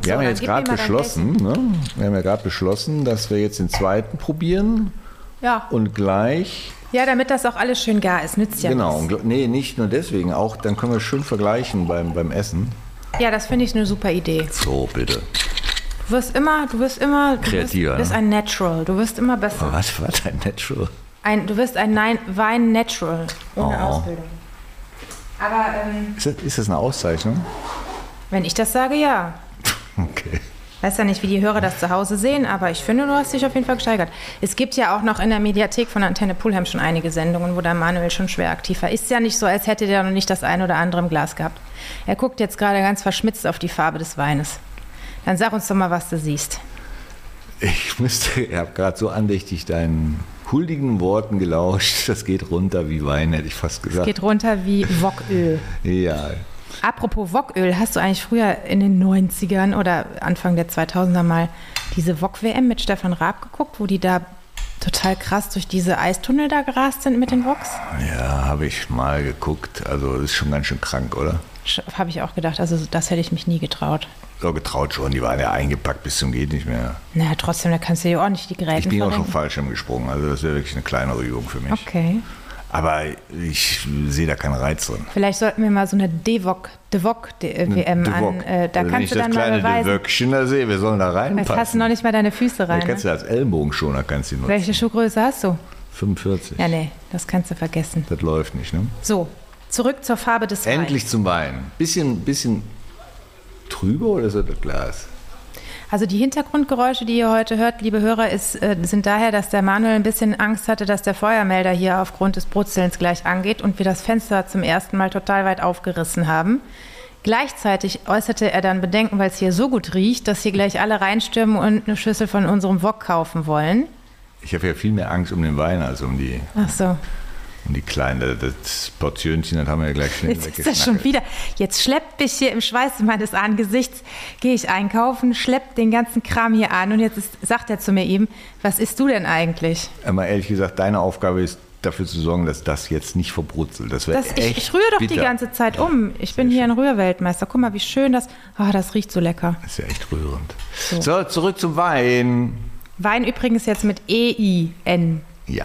Wir so, haben ja jetzt gerade beschlossen, ne? wir haben ja gerade beschlossen, dass wir jetzt den zweiten probieren. Ja. Und gleich. Ja, damit das auch alles schön gar ist, nützt ja Genau, was. nee, nicht nur deswegen, auch dann können wir schön vergleichen beim, beim Essen. Ja, das finde ich eine super Idee. So, bitte. Du wirst immer, du wirst immer kreativer. Du bist, ne? ein Natural, du wirst immer besser. Was, was ein Natural? Ein, du wirst ein Wein Natural ohne oh. Ausbildung. Aber ähm, ist, das, ist das eine Auszeichnung? Wenn ich das sage, ja. [LAUGHS] Okay. Ich weiß ja nicht, wie die Hörer das zu Hause sehen, aber ich finde, du hast dich auf jeden Fall gesteigert. Es gibt ja auch noch in der Mediathek von Antenne Pulheim schon einige Sendungen, wo der Manuel schon schwer aktiv war. Ist ja nicht so, als hätte der noch nicht das eine oder andere im Glas gehabt. Er guckt jetzt gerade ganz verschmitzt auf die Farbe des Weines. Dann sag uns doch mal, was du siehst. Ich müsste, ich habe gerade so andächtig deinen huldigen Worten gelauscht. Das geht runter wie Wein, hätte ich fast gesagt. Es geht runter wie Woköl. ja, Apropos Woköl, hast du eigentlich früher in den 90ern oder Anfang der 2000er mal diese Wok-WM mit Stefan Raab geguckt, wo die da total krass durch diese Eistunnel da gerast sind mit den Woks? Ja, habe ich mal geguckt. Also das ist schon ganz schön krank, oder? Habe ich auch gedacht. Also das hätte ich mich nie getraut. So getraut schon. Die waren ja eingepackt bis zum geht nicht mehr. Na, trotzdem, da kannst du dir ordentlich die Geräte Ich bin verrenken. auch schon Fallschirm gesprungen. Also das wäre wirklich eine kleinere Übung für mich. Okay. Aber ich sehe da keinen Reiz drin. Vielleicht sollten wir mal so eine Devok, Devok WM an. Äh, da also kannst du dann mal beweisen. Wenn ich das kleine Devöckchen da sehe, wir sollen da reinpassen. Jetzt hast du noch nicht mal deine Füße rein. Da kannst du als Ellbogenschoner kannst du nutzen. Welche Schuhgröße hast du? 45. Ja, nee, das kannst du vergessen. Das läuft nicht, ne? So, zurück zur Farbe des Weins. Endlich zum Wein. Bisschen, bisschen trüber oder ist das das Glas? Also die Hintergrundgeräusche, die ihr heute hört, liebe Hörer, ist, äh, sind daher, dass der Manuel ein bisschen Angst hatte, dass der Feuermelder hier aufgrund des Brutzelns gleich angeht und wir das Fenster zum ersten Mal total weit aufgerissen haben. Gleichzeitig äußerte er dann Bedenken, weil es hier so gut riecht, dass hier gleich alle reinstürmen und eine Schüssel von unserem Wok kaufen wollen. Ich habe ja viel mehr Angst um den Wein als um die. Ach so. Und die kleine, das Portionchen, das haben wir ja gleich schnell Jetzt ist das schon wieder. Jetzt schleppt mich hier im Schweiß meines Angesichts, gehe ich einkaufen, schleppt den ganzen Kram hier an und jetzt ist, sagt er zu mir eben, was isst du denn eigentlich? Mal ehrlich gesagt, deine Aufgabe ist, dafür zu sorgen, dass das jetzt nicht verbrutzelt. Das, das ich, ich rühre doch bitter. die ganze Zeit um. Ich bin hier ein Rührweltmeister. Guck mal, wie schön das. Oh, das riecht so lecker. Das ist ja echt rührend. So, so zurück zum Wein. Wein übrigens jetzt mit E-I-N. Ja.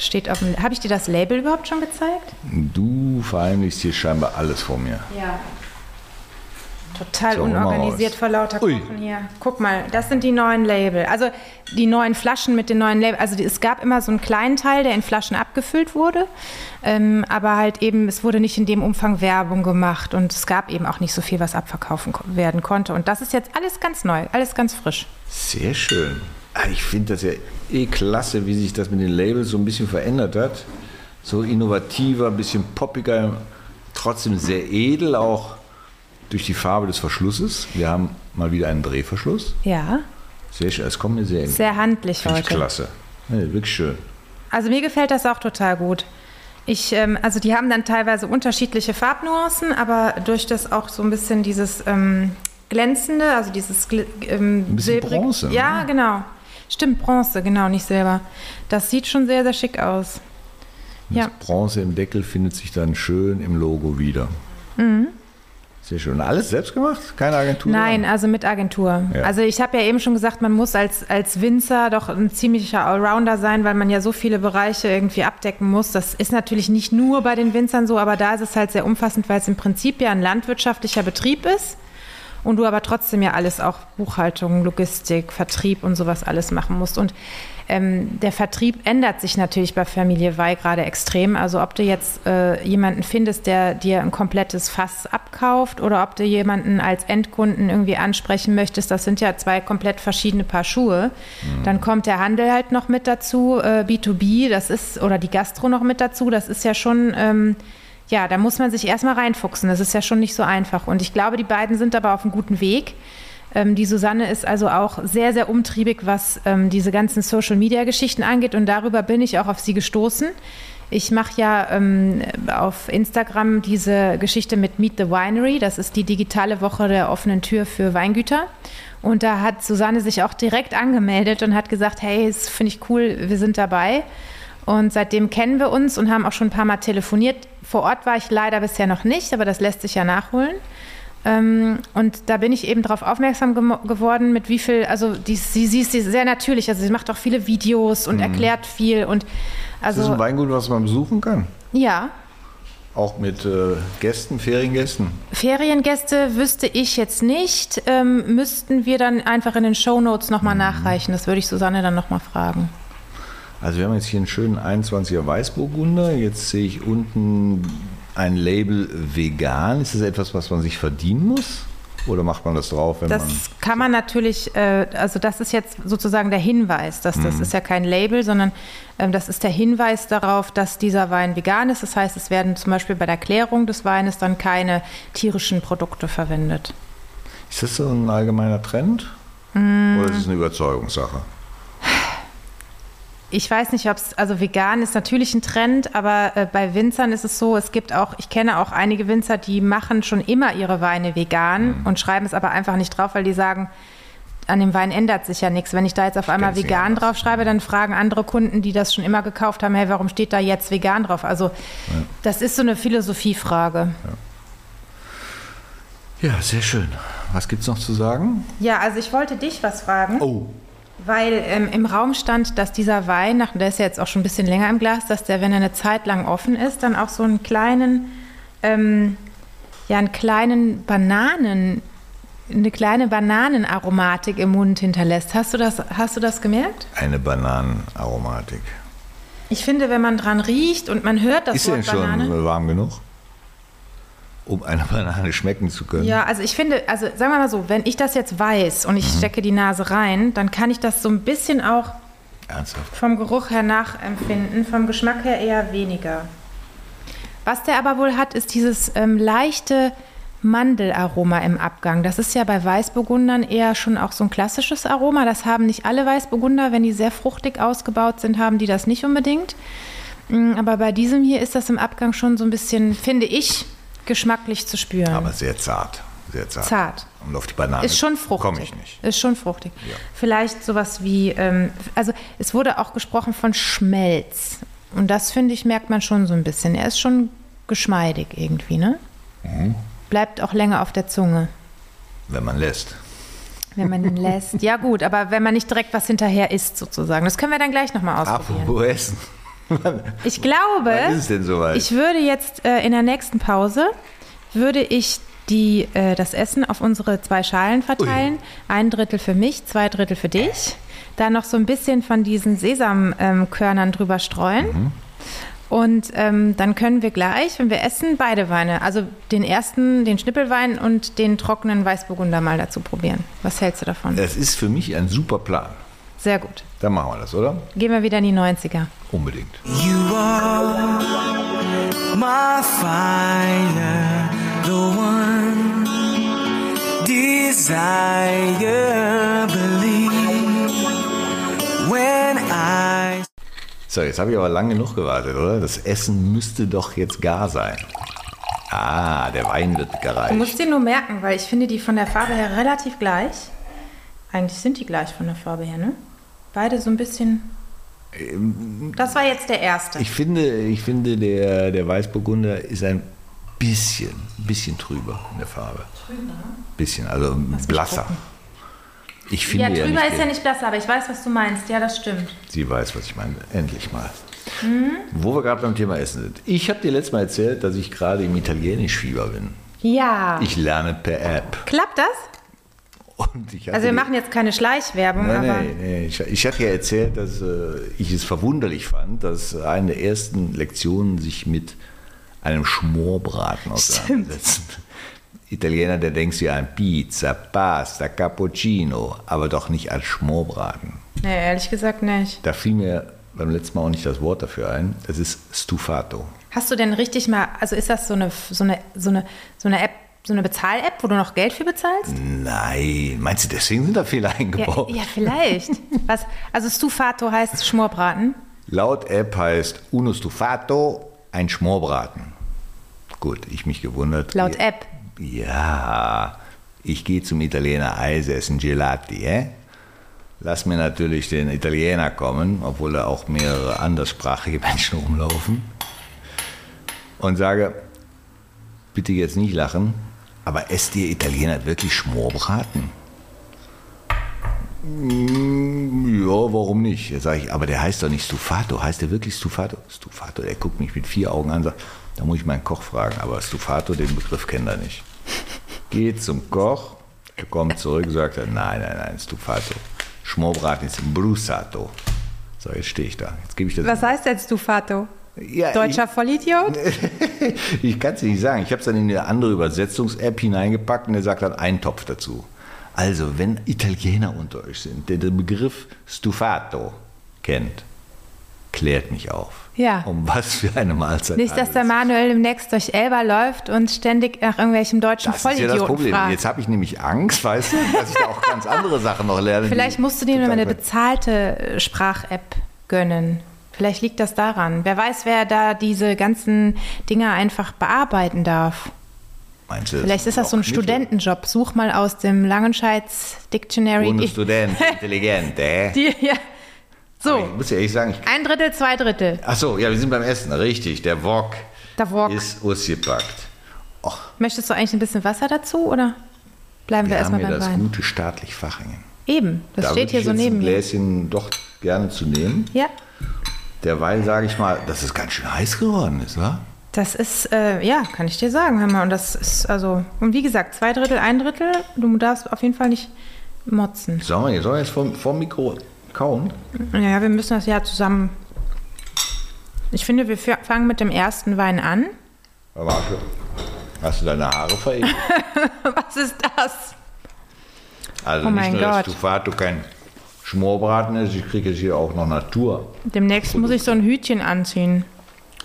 Steht auf dem. Habe ich dir das Label überhaupt schon gezeigt? Du verheimlichst hier scheinbar alles vor mir. Ja. Total so, unorganisiert vor lauter Kochen hier. Guck mal, das sind die neuen Label. Also die neuen Flaschen mit den neuen Label. Also es gab immer so einen kleinen Teil, der in Flaschen abgefüllt wurde. Ähm, aber halt eben, es wurde nicht in dem Umfang Werbung gemacht und es gab eben auch nicht so viel, was abverkaufen werden konnte. Und das ist jetzt alles ganz neu, alles ganz frisch. Sehr schön. Ah, ich finde das ja eh klasse, wie sich das mit den Labels so ein bisschen verändert hat. So innovativer, ein bisschen poppiger, trotzdem sehr edel auch durch die Farbe des Verschlusses. Wir haben mal wieder einen Drehverschluss. Ja. Sehr schön. Es kommt mir sehr Sehr handlich heute. Klasse. Ja, wirklich schön. Also mir gefällt das auch total gut. Ich, ähm, also die haben dann teilweise unterschiedliche Farbnuancen, aber durch das auch so ein bisschen dieses ähm, glänzende, also dieses ähm, ein bisschen silbrig. Bronze. Ja, ne? genau. Stimmt, Bronze, genau, nicht Silber. Das sieht schon sehr, sehr schick aus. Das ja. Bronze im Deckel findet sich dann schön im Logo wieder. Mhm. Sehr schön. Alles selbst gemacht? Keine Agentur? Nein, also mit Agentur. Ja. Also ich habe ja eben schon gesagt, man muss als, als Winzer doch ein ziemlicher Allrounder sein, weil man ja so viele Bereiche irgendwie abdecken muss. Das ist natürlich nicht nur bei den Winzern so, aber da ist es halt sehr umfassend, weil es im Prinzip ja ein landwirtschaftlicher Betrieb ist und du aber trotzdem ja alles auch Buchhaltung, Logistik, Vertrieb und sowas alles machen musst. Und ähm, der Vertrieb ändert sich natürlich bei Familie Wey gerade extrem. Also ob du jetzt äh, jemanden findest, der dir ein komplettes Fass abkauft oder ob du jemanden als Endkunden irgendwie ansprechen möchtest, das sind ja zwei komplett verschiedene Paar Schuhe. Mhm. Dann kommt der Handel halt noch mit dazu, äh, B2B, das ist, oder die Gastro noch mit dazu, das ist ja schon. Ähm, ja, da muss man sich erstmal reinfuchsen. Das ist ja schon nicht so einfach. Und ich glaube, die beiden sind aber auf einem guten Weg. Ähm, die Susanne ist also auch sehr, sehr umtriebig, was ähm, diese ganzen Social-Media-Geschichten angeht. Und darüber bin ich auch auf sie gestoßen. Ich mache ja ähm, auf Instagram diese Geschichte mit Meet the Winery. Das ist die digitale Woche der offenen Tür für Weingüter. Und da hat Susanne sich auch direkt angemeldet und hat gesagt, hey, das finde ich cool, wir sind dabei. Und seitdem kennen wir uns und haben auch schon ein paar Mal telefoniert. Vor Ort war ich leider bisher noch nicht, aber das lässt sich ja nachholen. Ähm, und da bin ich eben darauf aufmerksam geworden, mit wie viel, also die, sie, sie ist sehr natürlich, also sie macht auch viele Videos und mhm. erklärt viel. Und also, ist das ein Weingut, was man besuchen kann? Ja. Auch mit äh, Gästen, Feriengästen? Feriengäste wüsste ich jetzt nicht. Ähm, müssten wir dann einfach in den Shownotes nochmal mhm. nachreichen. Das würde ich Susanne dann nochmal fragen. Also wir haben jetzt hier einen schönen 21er Weißburgunder. Jetzt sehe ich unten ein Label vegan? Ist das etwas, was man sich verdienen muss? Oder macht man das drauf, wenn das man. Das kann man natürlich, äh, also das ist jetzt sozusagen der Hinweis. Dass, das mhm. ist ja kein Label, sondern ähm, das ist der Hinweis darauf, dass dieser Wein vegan ist. Das heißt, es werden zum Beispiel bei der Klärung des Weines dann keine tierischen Produkte verwendet. Ist das so ein allgemeiner Trend? Mm. Oder ist es eine Überzeugungssache? Ich weiß nicht, ob es, also vegan ist natürlich ein Trend, aber äh, bei Winzern ist es so, es gibt auch, ich kenne auch einige Winzer, die machen schon immer ihre Weine vegan mhm. und schreiben es aber einfach nicht drauf, weil die sagen, an dem Wein ändert sich ja nichts. Wenn ich da jetzt auf einmal Ganz vegan drauf schreibe, dann fragen andere Kunden, die das schon immer gekauft haben, hey, warum steht da jetzt vegan drauf? Also ja. das ist so eine Philosophiefrage. Ja. ja, sehr schön. Was gibt es noch zu sagen? Ja, also ich wollte dich was fragen. Oh. Weil ähm, im Raum stand, dass dieser Wein, nach, der ist ja jetzt auch schon ein bisschen länger im Glas, dass der, wenn er eine Zeit lang offen ist, dann auch so einen kleinen, ähm, ja, einen kleinen Bananen, eine kleine Bananenaromatik im Mund hinterlässt. Hast du das, hast du das gemerkt? Eine Bananenaromatik. Ich finde, wenn man dran riecht und man hört das ist Wort Banane... Ist denn schon warm genug? Um eine Banane schmecken zu können. Ja, also ich finde, also sagen wir mal so, wenn ich das jetzt weiß und ich mhm. stecke die Nase rein, dann kann ich das so ein bisschen auch Ernsthaft? vom Geruch her nachempfinden, vom Geschmack her eher weniger. Was der aber wohl hat, ist dieses ähm, leichte Mandelaroma im Abgang. Das ist ja bei Weißburgundern eher schon auch so ein klassisches Aroma. Das haben nicht alle Weißburgunder. Wenn die sehr fruchtig ausgebaut sind, haben die das nicht unbedingt. Mm, aber bei diesem hier ist das im Abgang schon so ein bisschen, finde ich, geschmacklich zu spüren. Aber sehr zart. Sehr zart. Zart. Und auf die Banane ist schon fruchtig. komme ich nicht. Ist schon fruchtig. Ja. Vielleicht sowas wie, ähm, also es wurde auch gesprochen von Schmelz. Und das, finde ich, merkt man schon so ein bisschen. Er ist schon geschmeidig irgendwie, ne? Mhm. Bleibt auch länger auf der Zunge. Wenn man lässt. Wenn man ihn lässt. [LAUGHS] Ja gut, aber wenn man nicht direkt was hinterher isst sozusagen. Das können wir dann gleich nochmal ausprobieren. Apropos Essen. [LAUGHS] ich glaube, ich würde jetzt äh, in der nächsten Pause, würde ich die, äh, das Essen auf unsere zwei Schalen verteilen. Ui. Ein Drittel für mich, zwei Drittel für dich. Dann noch so ein bisschen von diesen Sesamkörnern ähm, drüber streuen. Mhm. Und ähm, dann können wir gleich, wenn wir essen, beide Weine, also den ersten, den Schnippelwein und den trockenen Weißburgunder mal dazu probieren. Was hältst du davon? Das ist für mich ein super Plan. Sehr gut. Dann machen wir das, oder? Gehen wir wieder in die 90er. Unbedingt. You are my fire, the one desire, believe when I so, jetzt habe ich aber lange genug gewartet, oder? Das Essen müsste doch jetzt gar sein. Ah, der Wein wird gereicht. Du musst den nur merken, weil ich finde die von der Farbe her relativ gleich. Eigentlich sind die gleich von der Farbe her, ne? Beide so ein bisschen. Ähm, das war jetzt der erste. Ich finde, ich finde der, der Weißburgunder ist ein bisschen, bisschen trüber in der Farbe. Trüber? Bisschen, also blasser. Ich finde ja, drüber ja ist ja nicht blasser, aber ich weiß, was du meinst. Ja, das stimmt. Sie weiß, was ich meine. Endlich mal. Mhm. Wo wir gerade beim Thema Essen sind. Ich habe dir letztes Mal erzählt, dass ich gerade im Italienisch-Fieber bin. Ja. Ich lerne per App. Klappt das? Also wir machen jetzt keine Schleichwerbung, nein, aber... Nein, nein. Ich, ich hatte ja erzählt, dass äh, ich es verwunderlich fand, dass eine der ersten Lektionen sich mit einem Schmorbraten auseinandersetzen. Italiener, der denkt sich an Pizza, Pasta, Cappuccino, aber doch nicht als Schmorbraten. Nee, ehrlich gesagt nicht. Da fiel mir beim letzten Mal auch nicht das Wort dafür ein. Das ist Stufato. Hast du denn richtig mal, also ist das so eine, so eine, so eine, so eine App, so eine Bezahl-App, wo du noch Geld für bezahlst? Nein, meinst du, deswegen sind da Fehler eingebaut? Ja, ja vielleicht. Was, also Stufato heißt Schmorbraten? Laut App heißt Uno Stufato ein Schmorbraten. Gut, ich mich gewundert. Laut App? Ja, ich gehe zum Italiener Eis essen, Gelati, eh? Lass mir natürlich den Italiener kommen, obwohl da auch mehrere anderssprachige Menschen rumlaufen. Und sage, bitte jetzt nicht lachen, aber esst ihr Italiener wirklich Schmorbraten? Mm, ja, warum nicht? Sage ich, aber der heißt doch nicht Stufato. Heißt der wirklich Stufato? Stufato, der guckt mich mit vier Augen an und sagt, da muss ich meinen Koch fragen. Aber Stufato, den Begriff kennt er nicht geht zum Koch, er kommt zurück und sagt, nein, nein, nein, Stufato. Schmorbraten ist Brusato. So, jetzt stehe ich da. Jetzt gebe ich das. Was heißt denn Stufato? Ja, Deutscher ich, Vollidiot? [LAUGHS] ich kann es nicht sagen. Ich habe es dann in eine andere Übersetzungs-App hineingepackt und der sagt dann einen Topf dazu. Also, wenn Italiener unter euch sind, der den Begriff Stufato kennt, klärt mich auf. Ja. Um was für eine Mahlzeit. Nicht, dass der Manuel demnächst durch Elba läuft und ständig nach irgendwelchem deutschen das Vollidioten ist ja das Problem. Fragt. Jetzt habe ich nämlich Angst, weißt du, dass ich da auch ganz andere Sachen noch lerne. Vielleicht musst du dir nur eine bezahlte Sprach-App gönnen. Vielleicht liegt das daran. Wer weiß, wer da diese ganzen Dinge einfach bearbeiten darf. Meinst du, Vielleicht ist das so ein? Studentenjob. Such mal aus dem Langenscheids Dictionary. Ohne Student, intelligent, äh? [LAUGHS] Die, ja, so. ich muss ja ehrlich sagen. Ein Drittel, zwei Drittel. Ach so, ja, wir sind beim Essen, richtig. Der Wok, Der Wok. ist ausgepackt. Och. Möchtest du eigentlich ein bisschen Wasser dazu oder bleiben wir, wir erstmal beim Wein? Wir haben das gute staatlich Fachingen. Eben, das da steht hier so neben mir. ein Gläschen doch gerne zu nehmen. Ja. Derweil sage ich mal, dass es ganz schön heiß geworden ist, wa? Das ist, äh, ja, kann ich dir sagen, hör mal. Und das ist, also, und wie gesagt, zwei Drittel, ein Drittel, du darfst auf jeden Fall nicht motzen. Sollen wir, sollen wir jetzt vom, vom Mikro kauen? Ja, wir müssen das ja zusammen. Ich finde, wir fangen mit dem ersten Wein an. Warte. Hast du deine Haare veredelt? [LAUGHS] Was ist das? Also oh nicht nur, Gott. dass Stufato kein Schmorbraten ist, ich kriege jetzt hier auch noch Natur. Demnächst muss ich so ein Hütchen anziehen.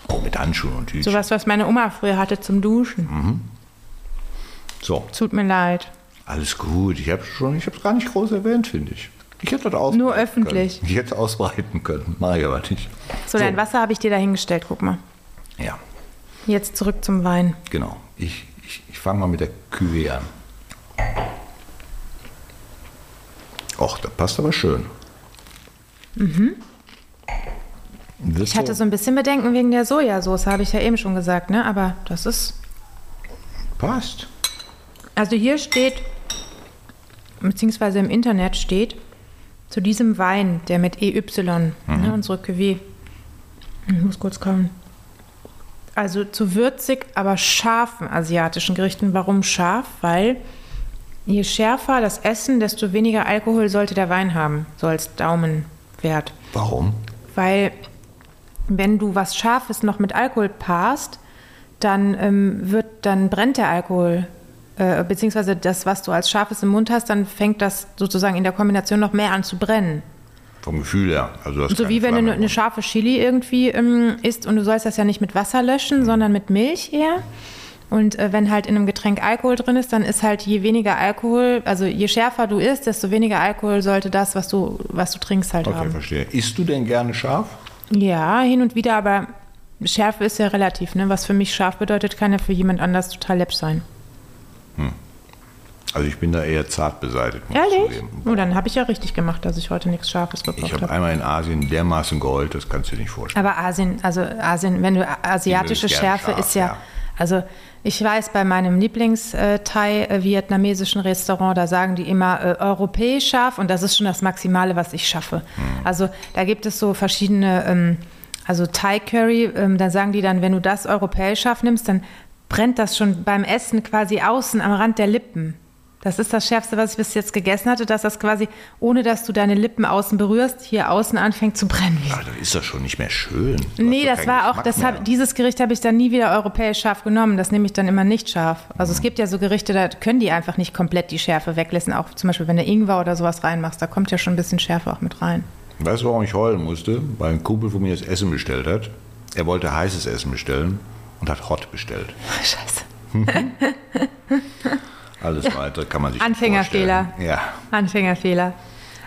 Oh, mit Handschuhen und Hütchen. Sowas, was meine Oma früher hatte zum Duschen. Mhm. So. Tut mir leid. Alles gut. Ich habe es gar nicht groß erwähnt, finde ich. Ich hätte das ausbreiten Nur öffentlich. Können. Ich hätte es ausbreiten können. Mach ich aber nicht. So, so. dein Wasser habe ich dir dahingestellt, guck mal. Ja. Jetzt zurück zum Wein. Genau. Ich, ich, ich fange mal mit der Cuvée an. Och, das passt aber schön. Mhm. ich hatte so ein bisschen Bedenken wegen der Sojasauce, habe ich ja eben schon gesagt, ne? Aber das ist. Passt. Also hier steht, beziehungsweise im Internet steht, zu diesem Wein, der mit EY, ne, mhm. ne, unsere Cuvée. Ich muss kurz kommen. Also zu würzig, aber scharfen asiatischen Gerichten. Warum scharf? Weil je schärfer das Essen, desto weniger Alkohol sollte der Wein haben, so als Daumenwert. Warum? Weil wenn du was Scharfes noch mit Alkohol paarst, dann ähm, wird, dann brennt der Alkohol äh, beziehungsweise das, was du als Scharfes im Mund hast, dann fängt das sozusagen in der Kombination noch mehr an zu brennen. Vom Gefühl her. Also so wie wenn du eine scharfe Chili irgendwie ähm, isst und du sollst das ja nicht mit Wasser löschen, mhm. sondern mit Milch eher. Und äh, wenn halt in einem Getränk Alkohol drin ist, dann ist halt je weniger Alkohol, also je schärfer du isst, desto weniger Alkohol sollte das, was du, was du trinkst, halt okay, haben. Okay, verstehe. Isst du denn gerne scharf? Ja, hin und wieder, aber Schärfe ist ja relativ. Ne? Was für mich scharf bedeutet, kann ja für jemand anders total läppisch sein. Hm. Also ich bin da eher zart beseitigt. Ehrlich? Oh, dann habe ich ja richtig gemacht, dass ich heute nichts Scharfes gekocht habe. Ich habe einmal in Asien dermaßen geholt, das kannst du dir nicht vorstellen. Aber Asien, also Asien, wenn du asiatische Schärfe scharf, ist ja, ja, also ich weiß, bei meinem Lieblings-Thai-vietnamesischen Restaurant, da sagen die immer äh, europäisch scharf und das ist schon das Maximale, was ich schaffe. Hm. Also da gibt es so verschiedene, ähm, also Thai-Curry, ähm, da sagen die dann, wenn du das europäisch scharf nimmst, dann brennt das schon beim Essen quasi außen am Rand der Lippen. Das ist das Schärfste, was ich bis jetzt gegessen hatte, dass das quasi, ohne dass du deine Lippen außen berührst, hier außen anfängt zu brennen. Ja, dann ist das schon nicht mehr schön. Du nee, das war auch, das hab, dieses Gericht habe ich dann nie wieder europäisch scharf genommen. Das nehme ich dann immer nicht scharf. Also mhm. es gibt ja so Gerichte, da können die einfach nicht komplett die Schärfe weglassen. Auch zum Beispiel, wenn du Ingwer oder sowas reinmachst, da kommt ja schon ein bisschen Schärfe auch mit rein. Weißt du, warum ich heulen musste? Weil ein Kumpel von mir das Essen bestellt hat. Er wollte heißes Essen bestellen und hat Hot bestellt. [LAUGHS] Scheiße. [LAUGHS] Alles weitere kann man sich Anfängerfehler. Ja. Anfängerfehler.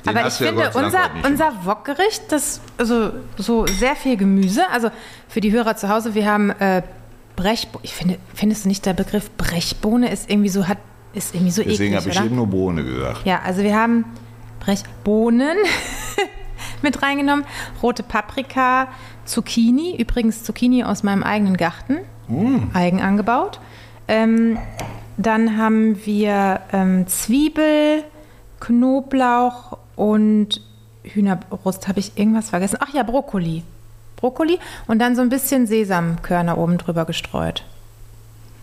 Den Aber ich finde, ja unser, unser Wokgericht, das also so sehr viel Gemüse. Also für die Hörer zu Hause, wir haben äh, Brechbohne. Ich finde, findest du nicht der Begriff Brechbohne ist irgendwie so hat ist irgendwie so Deswegen habe ich eben nur Bohne gesagt. Ja, also wir haben Brechbohnen [LAUGHS] mit reingenommen, rote Paprika, Zucchini, übrigens Zucchini aus meinem eigenen Garten, mm. eigen angebaut. Ähm, dann haben wir ähm, Zwiebel, Knoblauch und Hühnerbrust. Habe ich irgendwas vergessen? Ach ja, Brokkoli. Brokkoli und dann so ein bisschen Sesamkörner oben drüber gestreut.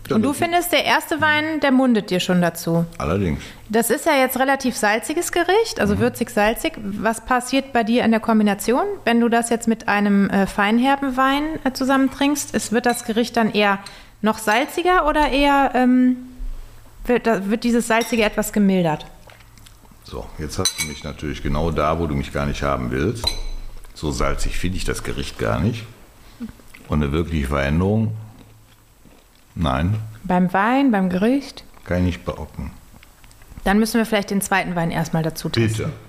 Und du findest, der erste Wein, der mundet dir schon dazu. Allerdings. Das ist ja jetzt relativ salziges Gericht, also mhm. würzig-salzig. Was passiert bei dir in der Kombination, wenn du das jetzt mit einem äh, feinherben Wein äh, zusammen trinkst? Ist, wird das Gericht dann eher noch salziger oder eher ähm, wird, wird dieses Salzige etwas gemildert? So, jetzt hast du mich natürlich genau da, wo du mich gar nicht haben willst. So salzig finde ich das Gericht gar nicht. Und eine wirkliche Veränderung Nein. Beim Wein, beim Gericht? Kann ich nicht beocken. Dann müssen wir vielleicht den zweiten Wein erstmal dazu testen. Bitte.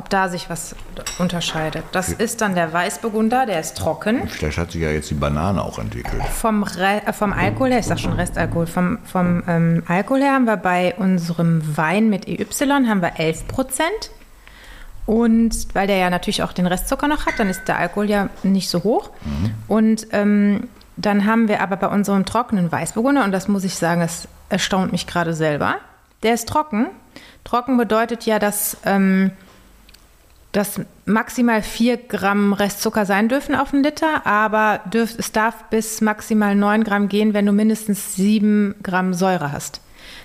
Ob da sich was unterscheidet. Das ist dann der Weißburgunder, der ist trocken. Vielleicht hat sich ja jetzt die Banane auch entwickelt. Vom, Re äh, vom Alkohol her, ich sag schon Restalkohol, vom, vom ähm, Alkohol her haben wir bei unserem Wein mit EY haben wir 11 Prozent. Und weil der ja natürlich auch den Restzucker noch hat, dann ist der Alkohol ja nicht so hoch. Mhm. Und ähm, dann haben wir aber bei unserem trockenen Weißburgunder, und das muss ich sagen, das erstaunt mich gerade selber, der ist trocken. Trocken bedeutet ja, dass, ähm, dass maximal 4 Gramm Restzucker sein dürfen auf einen Liter, aber dürf, es darf bis maximal 9 Gramm gehen, wenn du mindestens 7 Gramm Säure hast.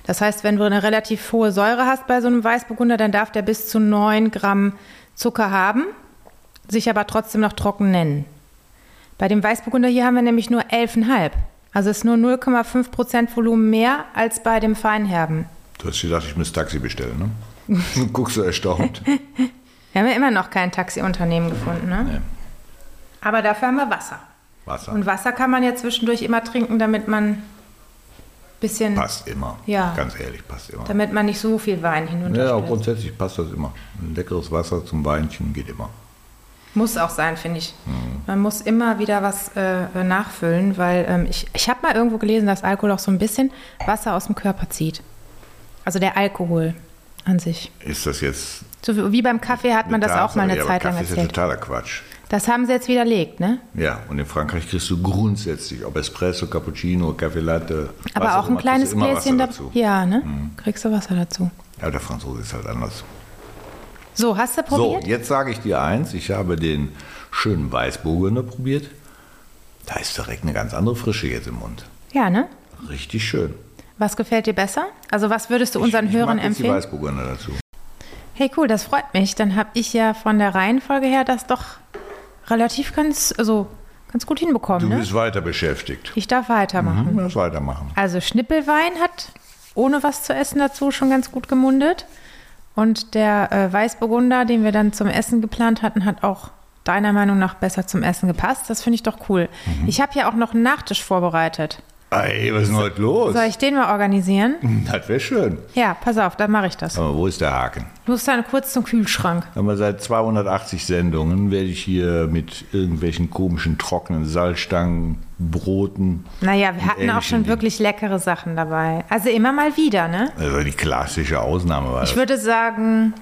Das heißt, wenn du eine relativ hohe Säure hast bei so einem Weißburgunder, dann darf der bis zu 9 Gramm Zucker haben, sich aber trotzdem noch trocken nennen. Bei dem Weißburgunder hier haben wir nämlich nur 11,5. Also ist nur 0,5 Prozent Volumen mehr als bei dem Feinherben. Du hast gesagt, ich muss Taxi bestellen, ne? [LAUGHS] Du guckst so erstaunt. [LAUGHS] wir haben ja immer noch kein Taxiunternehmen gefunden, ne? Nee. Aber dafür haben wir Wasser. Wasser. Und Wasser kann man ja zwischendurch immer trinken, damit man ein bisschen. Passt immer. Ja. Ganz ehrlich, passt immer. Damit man nicht so viel Wein hinunter. Ja, grundsätzlich passt das immer. Ein leckeres Wasser zum Weinchen geht immer. Muss auch sein, finde ich. Mhm. Man muss immer wieder was äh, nachfüllen, weil ähm, ich, ich habe mal irgendwo gelesen, dass Alkohol auch so ein bisschen Wasser aus dem Körper zieht. Also der Alkohol an sich. Ist das jetzt. So wie beim Kaffee hat man das auch mal eine ja, Zeit lang erzählt. Das ist ja totaler Quatsch. Das haben sie jetzt widerlegt, ne? Ja, und in Frankreich kriegst du grundsätzlich, ob Espresso, Cappuccino, Kaffee Latte. Aber auch ein kleines Gläschen dazu. Ja, ne? Mhm. Kriegst du Wasser dazu. Ja, der Franzose ist halt anders. So, hast du probiert? So, jetzt sage ich dir eins. Ich habe den schönen Weißburgunder probiert. Da ist direkt eine ganz andere Frische jetzt im Mund. Ja, ne? Richtig schön. Was gefällt dir besser? Also was würdest du unseren ich, ich Hörern empfehlen? Die Weißburgunder dazu. Hey, cool, das freut mich. Dann habe ich ja von der Reihenfolge her das doch relativ ganz, also ganz gut hinbekommen. Du ne? bist weiter beschäftigt. Ich darf weitermachen. Mhm, darfst weitermachen. Also Schnippelwein hat ohne was zu essen dazu schon ganz gut gemundet. Und der äh, Weißburgunder, den wir dann zum Essen geplant hatten, hat auch deiner Meinung nach besser zum Essen gepasst. Das finde ich doch cool. Mhm. Ich habe ja auch noch einen Nachtisch vorbereitet. Ey, was ist denn heute los? Soll ich den mal organisieren? Das wäre schön. Ja, pass auf, dann mache ich das. Aber wo ist der Haken? Du musst dann kurz zum Kühlschrank. Aber seit 280 Sendungen werde ich hier mit irgendwelchen komischen trockenen Salzstangen, Broten. Naja, wir hatten auch schon wirklich leckere Sachen dabei. Also immer mal wieder, ne? Also die klassische Ausnahme war Ich das. würde sagen,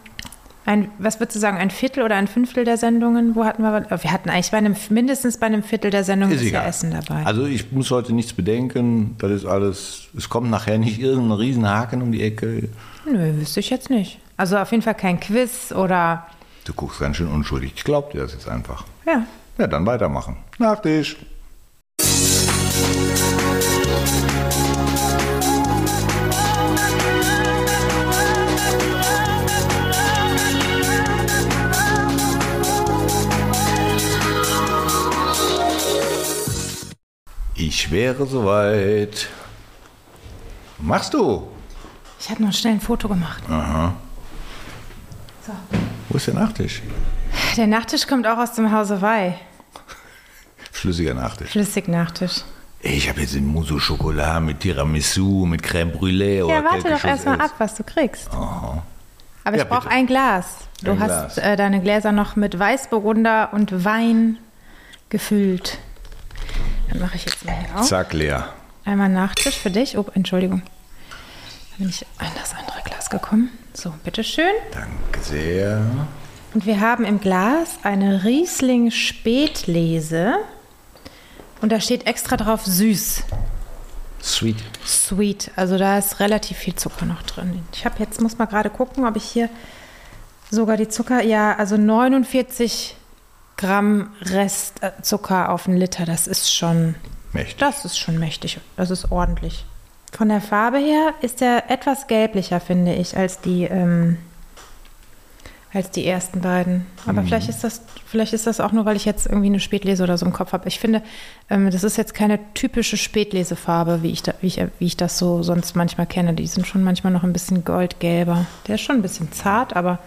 ein, was würdest du sagen, ein Viertel oder ein Fünftel der Sendungen? Wo hatten wir? Wir hatten eigentlich bei einem, mindestens bei einem Viertel der Sendungen ist ja Essen dabei. Also ich muss heute nichts bedenken. Das ist alles. Es kommt nachher nicht irgendein Riesenhaken um die Ecke. Nö, wüsste ich jetzt nicht. Also auf jeden Fall kein Quiz oder. Du guckst ganz schön unschuldig. Ich glaub dir das jetzt einfach. Ja. Ja, dann weitermachen. Nachtisch. Ich wäre soweit. Machst du? Ich habe noch schnell ein Foto gemacht. Aha. So. Wo ist der Nachtisch? Der Nachtisch kommt auch aus dem Hause Wei. Flüssiger Nachtisch. Flüssig Nachtisch. Ich habe jetzt den Mousse au Chocolat mit Tiramisu, mit Crème Brûlée. Ja, warte doch erstmal ab, was du kriegst. Aha. Aber ja, ich brauche ein Glas. Du ein hast Glas. Äh, deine Gläser noch mit Weißburgunder und Wein gefüllt. Dann mache ich jetzt mal hier auf. Zack, leer. Einmal Nachtisch für dich. Oh, Entschuldigung. Da bin ich an das andere Glas gekommen. So, bitteschön. Danke sehr. Und wir haben im Glas eine Riesling Spätlese. Und da steht extra drauf süß. Sweet. Sweet. Also da ist relativ viel Zucker noch drin. Ich habe jetzt, muss mal gerade gucken, ob ich hier sogar die Zucker, ja, also 49 Gramm Restzucker auf einen Liter, das ist schon mächtig. Das ist schon mächtig. Das ist ordentlich. Von der Farbe her ist er etwas gelblicher, finde ich, als die, ähm, als die ersten beiden. Aber mhm. vielleicht, ist das, vielleicht ist das auch nur, weil ich jetzt irgendwie eine Spätlese oder so im Kopf habe. Ich finde, ähm, das ist jetzt keine typische Spätlesefarbe, wie ich, da, wie, ich, wie ich das so sonst manchmal kenne. Die sind schon manchmal noch ein bisschen goldgelber. Der ist schon ein bisschen zart, aber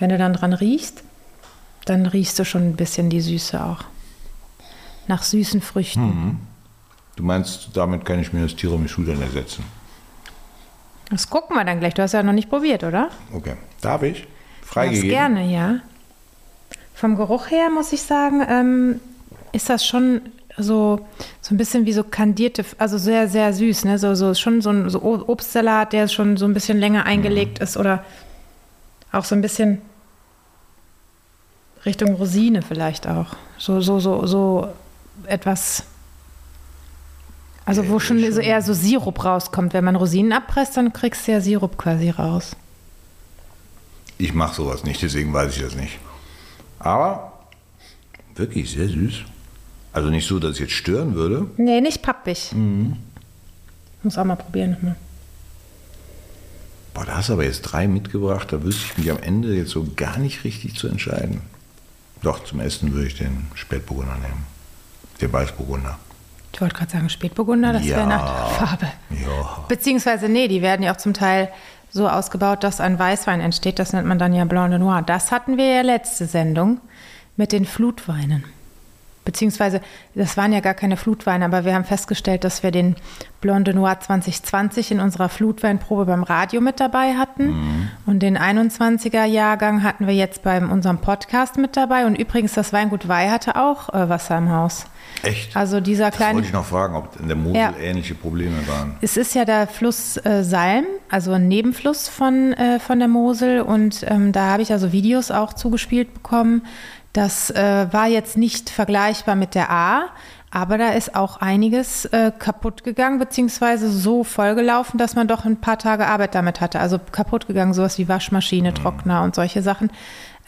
wenn du dann dran riechst, dann riechst du schon ein bisschen die Süße auch. Nach süßen Früchten. Mhm. Du meinst, damit kann ich mir das Tiramisu dann ersetzen? Das gucken wir dann gleich. Du hast ja noch nicht probiert, oder? Okay. Darf ich? Freigegeben? gerne, ja. Vom Geruch her muss ich sagen, ähm, ist das schon so, so ein bisschen wie so kandierte, also sehr, sehr süß, ne? So, so schon so ein so Obstsalat, der schon so ein bisschen länger eingelegt mhm. ist oder auch so ein bisschen Richtung Rosine vielleicht auch. So, so, so, so etwas. Also wo schon, so eher so Sirup rauskommt. Wenn man Rosinen abpresst, dann kriegst du ja Sirup quasi raus. Ich mache sowas nicht, deswegen weiß ich das nicht. Aber wirklich sehr süß. Also nicht so, dass es jetzt stören würde. Nee, nicht pappig. Mhm. Muss auch mal probieren nochmal. Boah, da hast du aber jetzt drei mitgebracht, da wüsste ich mich am Ende jetzt so gar nicht richtig zu entscheiden. Doch, zum Essen würde ich den Spätburgunder nehmen. Den Weißburgunder. Ich wollte gerade sagen, Spätburgunder, das ja, wäre nach der Farbe. Ja. Beziehungsweise, nee, die werden ja auch zum Teil so ausgebaut, dass ein Weißwein entsteht. Das nennt man dann ja Blanc de Noir. Das hatten wir ja letzte Sendung mit den Flutweinen. Beziehungsweise das waren ja gar keine Flutweine, aber wir haben festgestellt, dass wir den Blonde Noir 2020 in unserer Flutweinprobe beim Radio mit dabei hatten. Mhm. Und den 21er Jahrgang hatten wir jetzt bei unserem Podcast mit dabei. Und übrigens, das Weingut Weih hatte auch äh, Wasser im Haus. Echt? Also dieser kleine. Das wollte ich noch fragen, ob in der Mosel ja. ähnliche Probleme waren. Es ist ja der Fluss äh, Salm, also ein Nebenfluss von, äh, von der Mosel. Und ähm, da habe ich also Videos auch zugespielt bekommen. Das äh, war jetzt nicht vergleichbar mit der A, aber da ist auch einiges äh, kaputt gegangen, beziehungsweise so vollgelaufen, dass man doch ein paar Tage Arbeit damit hatte. Also kaputt gegangen, sowas wie Waschmaschine, Trockner und solche Sachen.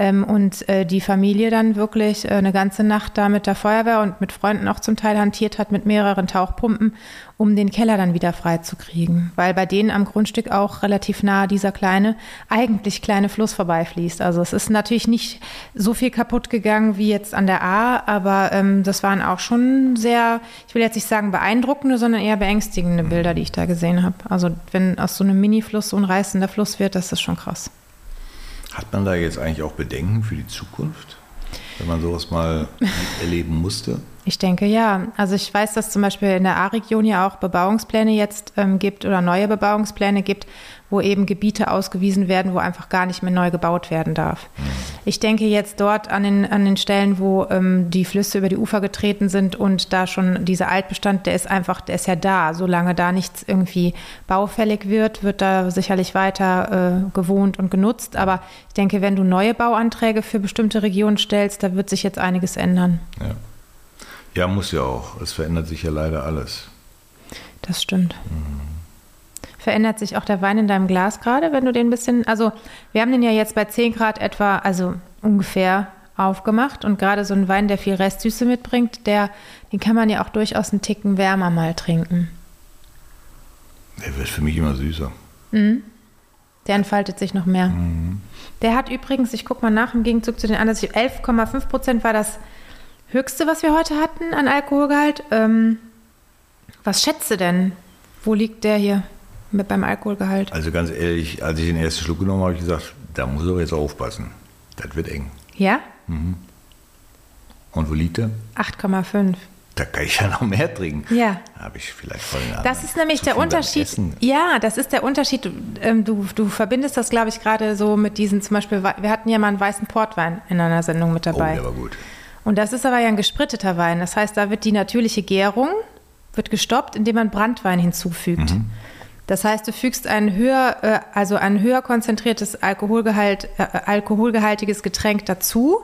Ähm, und äh, die Familie dann wirklich äh, eine ganze Nacht da mit der Feuerwehr und mit Freunden auch zum Teil hantiert hat mit mehreren Tauchpumpen, um den Keller dann wieder freizukriegen. Weil bei denen am Grundstück auch relativ nah dieser kleine, eigentlich kleine Fluss vorbeifließt. Also es ist natürlich nicht so viel kaputt gegangen wie jetzt an der A, aber ähm, das waren auch schon sehr, ich will jetzt nicht sagen beeindruckende, sondern eher beängstigende Bilder, die ich da gesehen habe. Also wenn aus so einem Mini-Fluss so ein reißender Fluss wird, das ist schon krass. Hat man da jetzt eigentlich auch Bedenken für die Zukunft, wenn man sowas mal [LAUGHS] erleben musste? Ich denke ja. Also ich weiß, dass zum Beispiel in der A-Region ja auch Bebauungspläne jetzt ähm, gibt oder neue Bebauungspläne gibt, wo eben Gebiete ausgewiesen werden, wo einfach gar nicht mehr neu gebaut werden darf. Ich denke jetzt dort an den, an den Stellen, wo ähm, die Flüsse über die Ufer getreten sind und da schon dieser Altbestand, der ist einfach, der ist ja da. Solange da nichts irgendwie baufällig wird, wird da sicherlich weiter äh, gewohnt und genutzt. Aber ich denke, wenn du neue Bauanträge für bestimmte Regionen stellst, da wird sich jetzt einiges ändern. Ja. Ja, muss ja auch. Es verändert sich ja leider alles. Das stimmt. Mhm. Verändert sich auch der Wein in deinem Glas gerade, wenn du den ein bisschen, also wir haben den ja jetzt bei 10 Grad etwa, also ungefähr aufgemacht und gerade so ein Wein, der viel Restsüße mitbringt, der, den kann man ja auch durchaus einen Ticken wärmer mal trinken. Der wird für mich immer süßer. Mhm. Der entfaltet sich noch mehr. Mhm. Der hat übrigens, ich gucke mal nach, im Gegenzug zu den anderen, 11,5 Prozent war das höchste, was wir heute hatten an Alkoholgehalt. Ähm, was schätzt du denn? Wo liegt der hier mit beim Alkoholgehalt? Also ganz ehrlich, als ich den ersten Schluck genommen habe, habe ich gesagt, da muss ich jetzt aufpassen. Das wird eng. Ja? Mhm. Und wo liegt er? 8,5. Da kann ich ja noch mehr trinken. Ja. Habe ich vielleicht voll Das ist nämlich der Unterschied. Ja, das ist der Unterschied. Du, ähm, du, du verbindest das, glaube ich, gerade so mit diesen, zum Beispiel, wir hatten ja mal einen weißen Portwein in einer Sendung mit dabei. Oh, der war gut. Und das ist aber ja ein gespritteter Wein. Das heißt, da wird die natürliche Gärung wird gestoppt, indem man Brandwein hinzufügt. Mhm. Das heißt, du fügst ein höher, äh, also ein höher konzentriertes Alkoholgehalt, äh, alkoholgehaltiges Getränk dazu.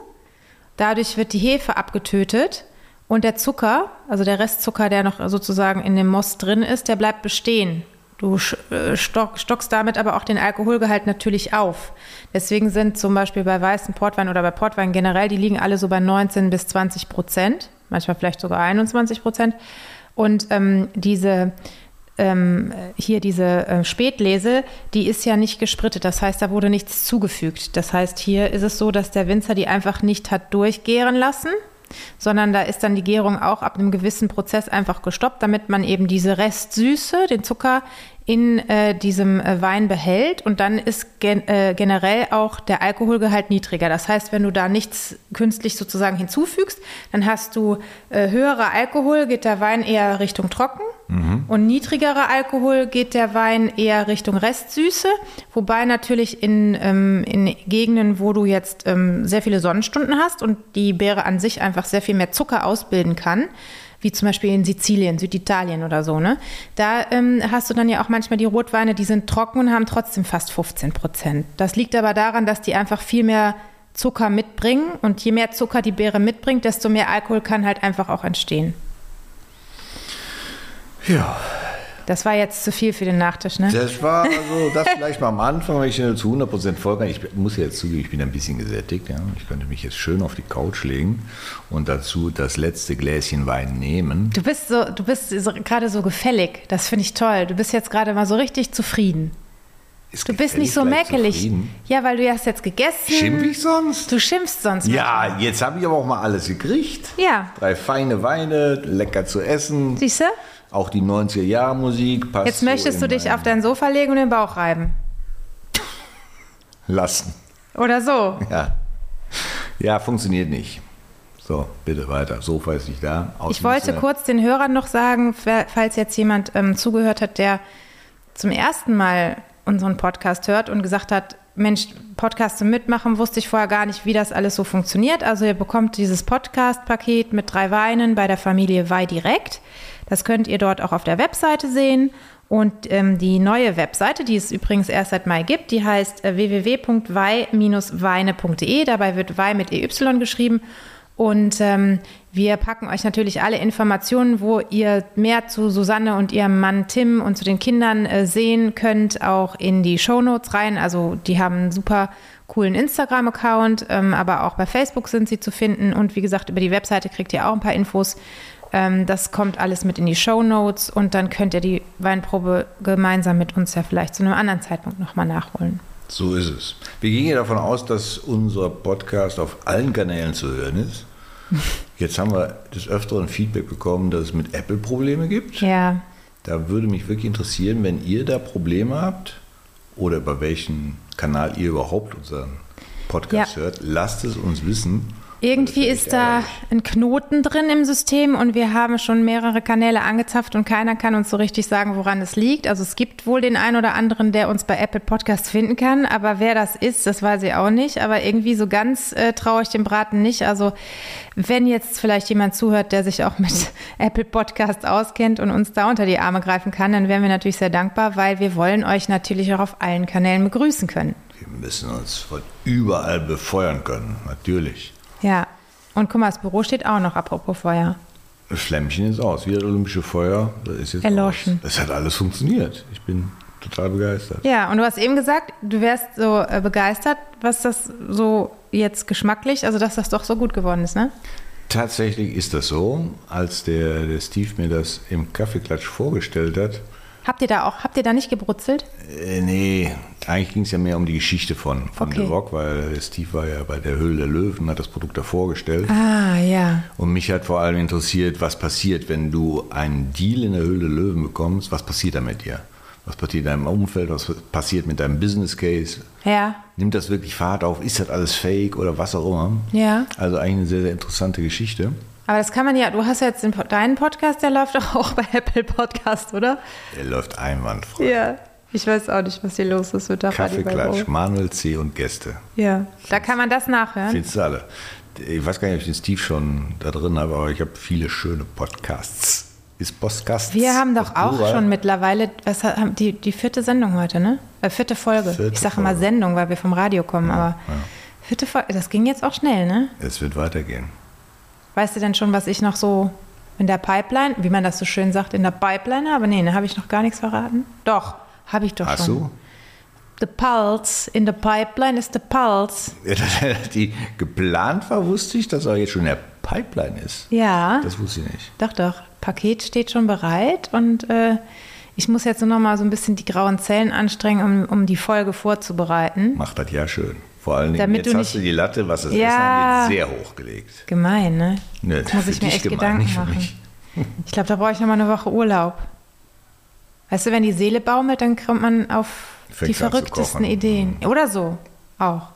Dadurch wird die Hefe abgetötet und der Zucker, also der Restzucker, der noch sozusagen in dem Most drin ist, der bleibt bestehen. Du äh, stock, stockst damit aber auch den Alkoholgehalt natürlich auf. Deswegen sind zum Beispiel bei weißen Portwein oder bei Portwein generell, die liegen alle so bei 19 bis 20 Prozent, manchmal vielleicht sogar 21 Prozent. Und ähm, diese ähm, hier diese äh, Spätlese, die ist ja nicht gesprittet. Das heißt, da wurde nichts zugefügt. Das heißt, hier ist es so, dass der Winzer die einfach nicht hat durchgären lassen, sondern da ist dann die Gärung auch ab einem gewissen Prozess einfach gestoppt, damit man eben diese Restsüße, den Zucker in äh, diesem äh, Wein behält und dann ist gen äh, generell auch der Alkoholgehalt niedriger. Das heißt, wenn du da nichts künstlich sozusagen hinzufügst, dann hast du äh, höherer Alkohol, geht der Wein eher Richtung trocken mhm. und niedrigerer Alkohol geht der Wein eher Richtung Restsüße, wobei natürlich in, ähm, in Gegenden, wo du jetzt ähm, sehr viele Sonnenstunden hast und die Beere an sich einfach sehr viel mehr Zucker ausbilden kann, wie zum Beispiel in Sizilien, Süditalien oder so, ne? Da ähm, hast du dann ja auch manchmal die Rotweine, die sind trocken und haben trotzdem fast 15 Prozent. Das liegt aber daran, dass die einfach viel mehr Zucker mitbringen und je mehr Zucker die Beere mitbringt, desto mehr Alkohol kann halt einfach auch entstehen. Ja, das war jetzt zu viel für den Nachtisch, ne? Das war also das vielleicht mal am Anfang, weil ich zu 100% folge. Ich muss jetzt zugeben, ich bin ein bisschen gesättigt. Ja. Ich könnte mich jetzt schön auf die Couch legen und dazu das letzte Gläschen Wein nehmen. Du bist so, du bist so, gerade so gefällig. Das finde ich toll. Du bist jetzt gerade mal so richtig zufrieden. Ist du bist nicht so mäkelig. Ja, weil du hast jetzt gegessen. Schimpf ich sonst? Du schimpfst sonst. Ja, mal. jetzt habe ich aber auch mal alles gekriegt. Ja. Drei feine Weine, lecker zu essen. Siehst du? Auch die 90er-Jahre-Musik passt. Jetzt möchtest so du dich auf dein Sofa legen und den Bauch reiben. Lassen. Oder so. Ja. Ja, funktioniert nicht. So, bitte weiter. Sofa ist nicht da. ich wollte kurz den Hörern noch sagen, falls jetzt jemand ähm, zugehört hat, der zum ersten Mal unseren Podcast hört und gesagt hat, Mensch, Podcast zum Mitmachen wusste ich vorher gar nicht, wie das alles so funktioniert. Also ihr bekommt dieses Podcast-Paket mit drei Weinen bei der Familie Wei direkt. Das könnt ihr dort auch auf der Webseite sehen. Und ähm, die neue Webseite, die es übrigens erst seit Mai gibt, die heißt äh, www.wei-weine.de. Dabei wird Wei mit EY geschrieben. Und ähm, wir packen euch natürlich alle Informationen, wo ihr mehr zu Susanne und ihrem Mann Tim und zu den Kindern äh, sehen könnt, auch in die Show Notes rein. Also die haben einen super coolen Instagram-Account, ähm, aber auch bei Facebook sind sie zu finden. Und wie gesagt, über die Webseite kriegt ihr auch ein paar Infos. Ähm, das kommt alles mit in die Show Notes und dann könnt ihr die Weinprobe gemeinsam mit uns ja vielleicht zu einem anderen Zeitpunkt nochmal nachholen. So ist es. Wir gehen ja davon aus, dass unser Podcast auf allen Kanälen zu hören ist. [LAUGHS] Jetzt haben wir des Öfteren Feedback bekommen, dass es mit Apple Probleme gibt. Ja. Da würde mich wirklich interessieren, wenn ihr da Probleme habt oder über welchen Kanal ihr überhaupt unseren Podcast ja. hört, lasst es uns wissen. Irgendwie ist da ein Knoten drin im System und wir haben schon mehrere Kanäle angezapft und keiner kann uns so richtig sagen, woran es liegt. Also es gibt wohl den einen oder anderen, der uns bei Apple Podcasts finden kann, aber wer das ist, das weiß ich auch nicht. Aber irgendwie so ganz äh, traue ich dem Braten nicht. Also wenn jetzt vielleicht jemand zuhört, der sich auch mit [LAUGHS] Apple Podcasts auskennt und uns da unter die Arme greifen kann, dann wären wir natürlich sehr dankbar, weil wir wollen euch natürlich auch auf allen Kanälen begrüßen können. Wir müssen uns von überall befeuern können, natürlich. Ja. Und guck mal, das Büro steht auch noch, apropos Feuer. Das Flämmchen ist aus. Wie das olympische Feuer, das ist jetzt Erloschen. Es hat alles funktioniert. Ich bin total begeistert. Ja, und du hast eben gesagt, du wärst so äh, begeistert, was das so jetzt geschmacklich, also dass das doch so gut geworden ist, ne? Tatsächlich ist das so. Als der, der Steve mir das im Kaffeeklatsch vorgestellt hat, Habt ihr da auch, habt ihr da nicht gebrutzelt? Äh, nee, eigentlich ging es ja mehr um die Geschichte von, von okay. The Rock, weil Steve war ja bei der Höhle der Löwen, hat das Produkt da vorgestellt. Ah, ja. Und mich hat vor allem interessiert, was passiert, wenn du einen Deal in der Höhle der Löwen bekommst, was passiert da mit dir? Was passiert in deinem Umfeld? Was passiert mit deinem Business Case? Ja. Nimmt das wirklich Fahrt auf? Ist das alles fake oder was auch immer? Ja. Also eigentlich eine sehr, sehr interessante Geschichte. Aber das kann man ja, du hast ja jetzt den, deinen Podcast, der läuft doch auch bei Apple Podcast, oder? Der läuft einwandfrei. Ja. Ich weiß auch nicht, was hier los ist mit der Kaffeeklatsch, Manuel C. und Gäste. Ja, da kann man das nachhören. Findest du alle. Ich weiß gar nicht, ob ich den Steve schon da drin habe, aber ich habe viele schöne Podcasts. Ist Podcasts? Wir haben doch auch Plural? schon mittlerweile, was haben die, die vierte Sendung heute, ne? Äh, vierte Folge. Vierte ich sage immer Sendung, weil wir vom Radio kommen, ja, aber ja. vierte Folge, das ging jetzt auch schnell, ne? Es wird weitergehen. Weißt du denn schon, was ich noch so in der Pipeline, wie man das so schön sagt, in der Pipeline habe? Nee, da habe ich noch gar nichts verraten. Doch, habe ich doch Hast schon. Du? The Pulse in the Pipeline ist the Pulse. Ja, [LAUGHS] dass die geplant war, wusste ich, dass er jetzt schon in der Pipeline ist. Ja. Das wusste ich nicht. Doch, doch. Paket steht schon bereit und äh, ich muss jetzt nur noch mal so ein bisschen die grauen Zellen anstrengen, um, um die Folge vorzubereiten. Macht das ja schön. Vor allen Dingen, Damit jetzt du hast du die Latte, was das ja, angeht, sehr hochgelegt. Gemein, ne? ne das muss ich mir echt gemein, Gedanken machen. Ich glaube, da brauche ich noch mal eine Woche Urlaub. Weißt du, wenn die Seele baumelt, dann kommt man auf Fängt die verrücktesten Ideen. Oder so. Auch.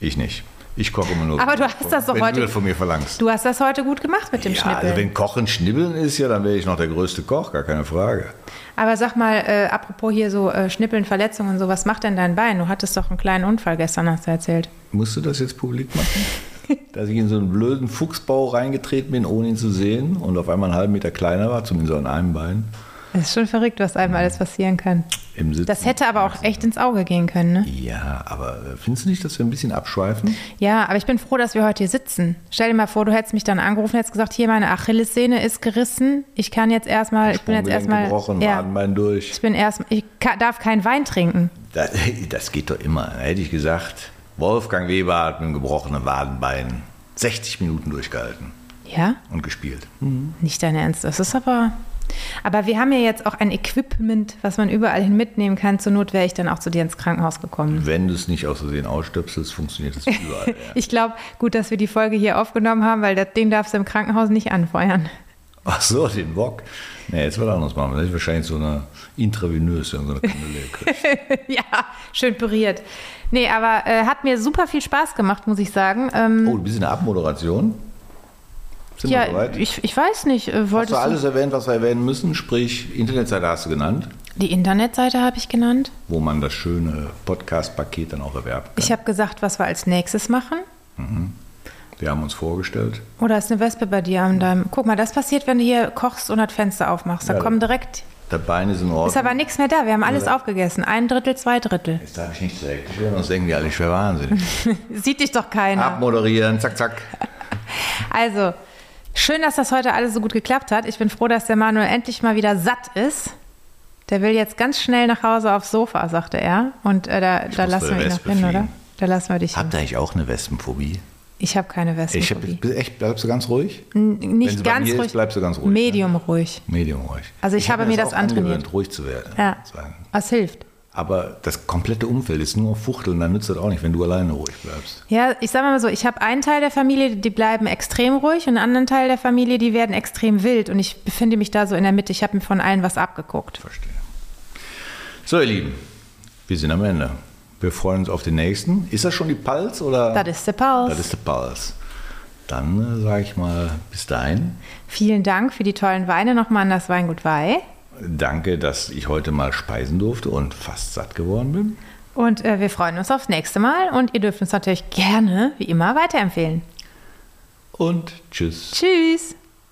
Ich nicht. Ich koche immer nur. Aber du hast das doch heute. Du das von mir verlangst. Du hast das heute gut gemacht mit dem ja, Schnippeln. Also wenn Kochen Schnibbeln ist, ja, dann wäre ich noch der größte Koch, gar keine Frage. Aber sag mal, äh, apropos hier so äh, Schnippeln, Verletzungen und so, was macht denn dein Bein? Du hattest doch einen kleinen Unfall gestern, hast du erzählt. Musst du das jetzt publik machen? [LAUGHS] Dass ich in so einen blöden Fuchsbau reingetreten bin, ohne ihn zu sehen und auf einmal einen halben Meter kleiner war, zumindest an einem Bein. Das ist schon verrückt, was einem alles passieren kann. das hätte aber auch echt ins Auge gehen können, ne? Ja, aber äh, findest du nicht, dass wir ein bisschen abschweifen? Ja, aber ich bin froh, dass wir heute hier sitzen. Stell dir mal vor, du hättest mich dann angerufen, hättest gesagt, hier meine Achillessehne ist gerissen. Ich kann jetzt erstmal, ich bin jetzt erstmal gebrochen, ja, Wadenbein durch. Ich bin erst, ich darf keinen Wein trinken. Das, [LAUGHS] das geht doch immer. Da hätte ich gesagt, Wolfgang Weber hat mit einem gebrochenen Wadenbein 60 Minuten durchgehalten. Ja? Und gespielt. Mhm. Nicht dein Ernst. Das ist aber aber wir haben ja jetzt auch ein Equipment, was man überall hin mitnehmen kann. Zur Not wäre ich dann auch zu dir ins Krankenhaus gekommen. Wenn du es nicht aus Versehen ausstöpselst, funktioniert es überall. [LAUGHS] Ja. ich glaube, gut, dass wir die Folge hier aufgenommen haben, weil das Ding darfst du im Krankenhaus nicht anfeuern. Ach so, den Wok. Nee, jetzt wird anders machen. Das ist wahrscheinlich so eine intravenöse, so eine Kanüle. [LAUGHS] ja, schön püriert. Nee, aber äh, hat mir super viel Spaß gemacht, muss ich sagen. Ähm, oh, du bist in der Abmoderation? Sind ja, wir bereit? Ich, ich weiß nicht. Äh, hast du alles erwähnt, was wir erwähnen müssen? Sprich, Internetseite hast du genannt. Die Internetseite habe ich genannt. Wo man das schöne Podcast-Paket dann auch erwerben kann. Ich habe gesagt, was wir als nächstes machen. Mhm. Wir haben uns vorgestellt. Oder ist eine Wespe bei dir an deinem. Guck mal, das passiert, wenn du hier kochst und das Fenster aufmachst. Da ja, kommen direkt. Der Bein ist in Ordnung. Ist aber nichts mehr da. Wir haben alles ja. aufgegessen. Ein Drittel, zwei Drittel. Jetzt darf ich nicht so hektisch werden, sonst denken die alle, ich wäre wahnsinnig. [LAUGHS] Sieht dich doch keiner. Abmoderieren, zack, zack. Also, schön, dass das heute alles so gut geklappt hat. Ich bin froh, dass der Manuel endlich mal wieder satt ist. Der will jetzt ganz schnell nach Hause aufs Sofa, sagte er. Und äh, da, da lassen wir ihn noch hin, oder? Da lassen wir dich Habt hin. Habt ihr eigentlich auch eine Wespenphobie? Ich habe keine Wespenphobie. Ich hab, echt, bleibst du ganz ruhig? N nicht ganz ruhig. Ist, bleibst du ganz ruhig. Medium ja? ruhig. Medium ruhig. Also ich, ich habe mir das antrainiert. ruhig zu werden. Ja. Was hilft? Aber das komplette Umfeld ist nur Fuchteln, dann nützt das auch nicht, wenn du alleine ruhig bleibst. Ja, ich sage mal so, ich habe einen Teil der Familie, die bleiben extrem ruhig und einen anderen Teil der Familie, die werden extrem wild und ich befinde mich da so in der Mitte. Ich habe mir von allen was abgeguckt. Verstehe. So, ihr Lieben, wir sind am Ende. Wir freuen uns auf den nächsten. Ist das schon die Pulse oder? Das ist der Pulse. Das ist der Pulse. Dann äh, sage ich mal bis dahin. Vielen Dank für die tollen Weine nochmal an das Weingut Weih. Danke, dass ich heute mal speisen durfte und fast satt geworden bin. Und äh, wir freuen uns aufs nächste Mal und ihr dürft uns natürlich gerne, wie immer, weiterempfehlen. Und tschüss. Tschüss.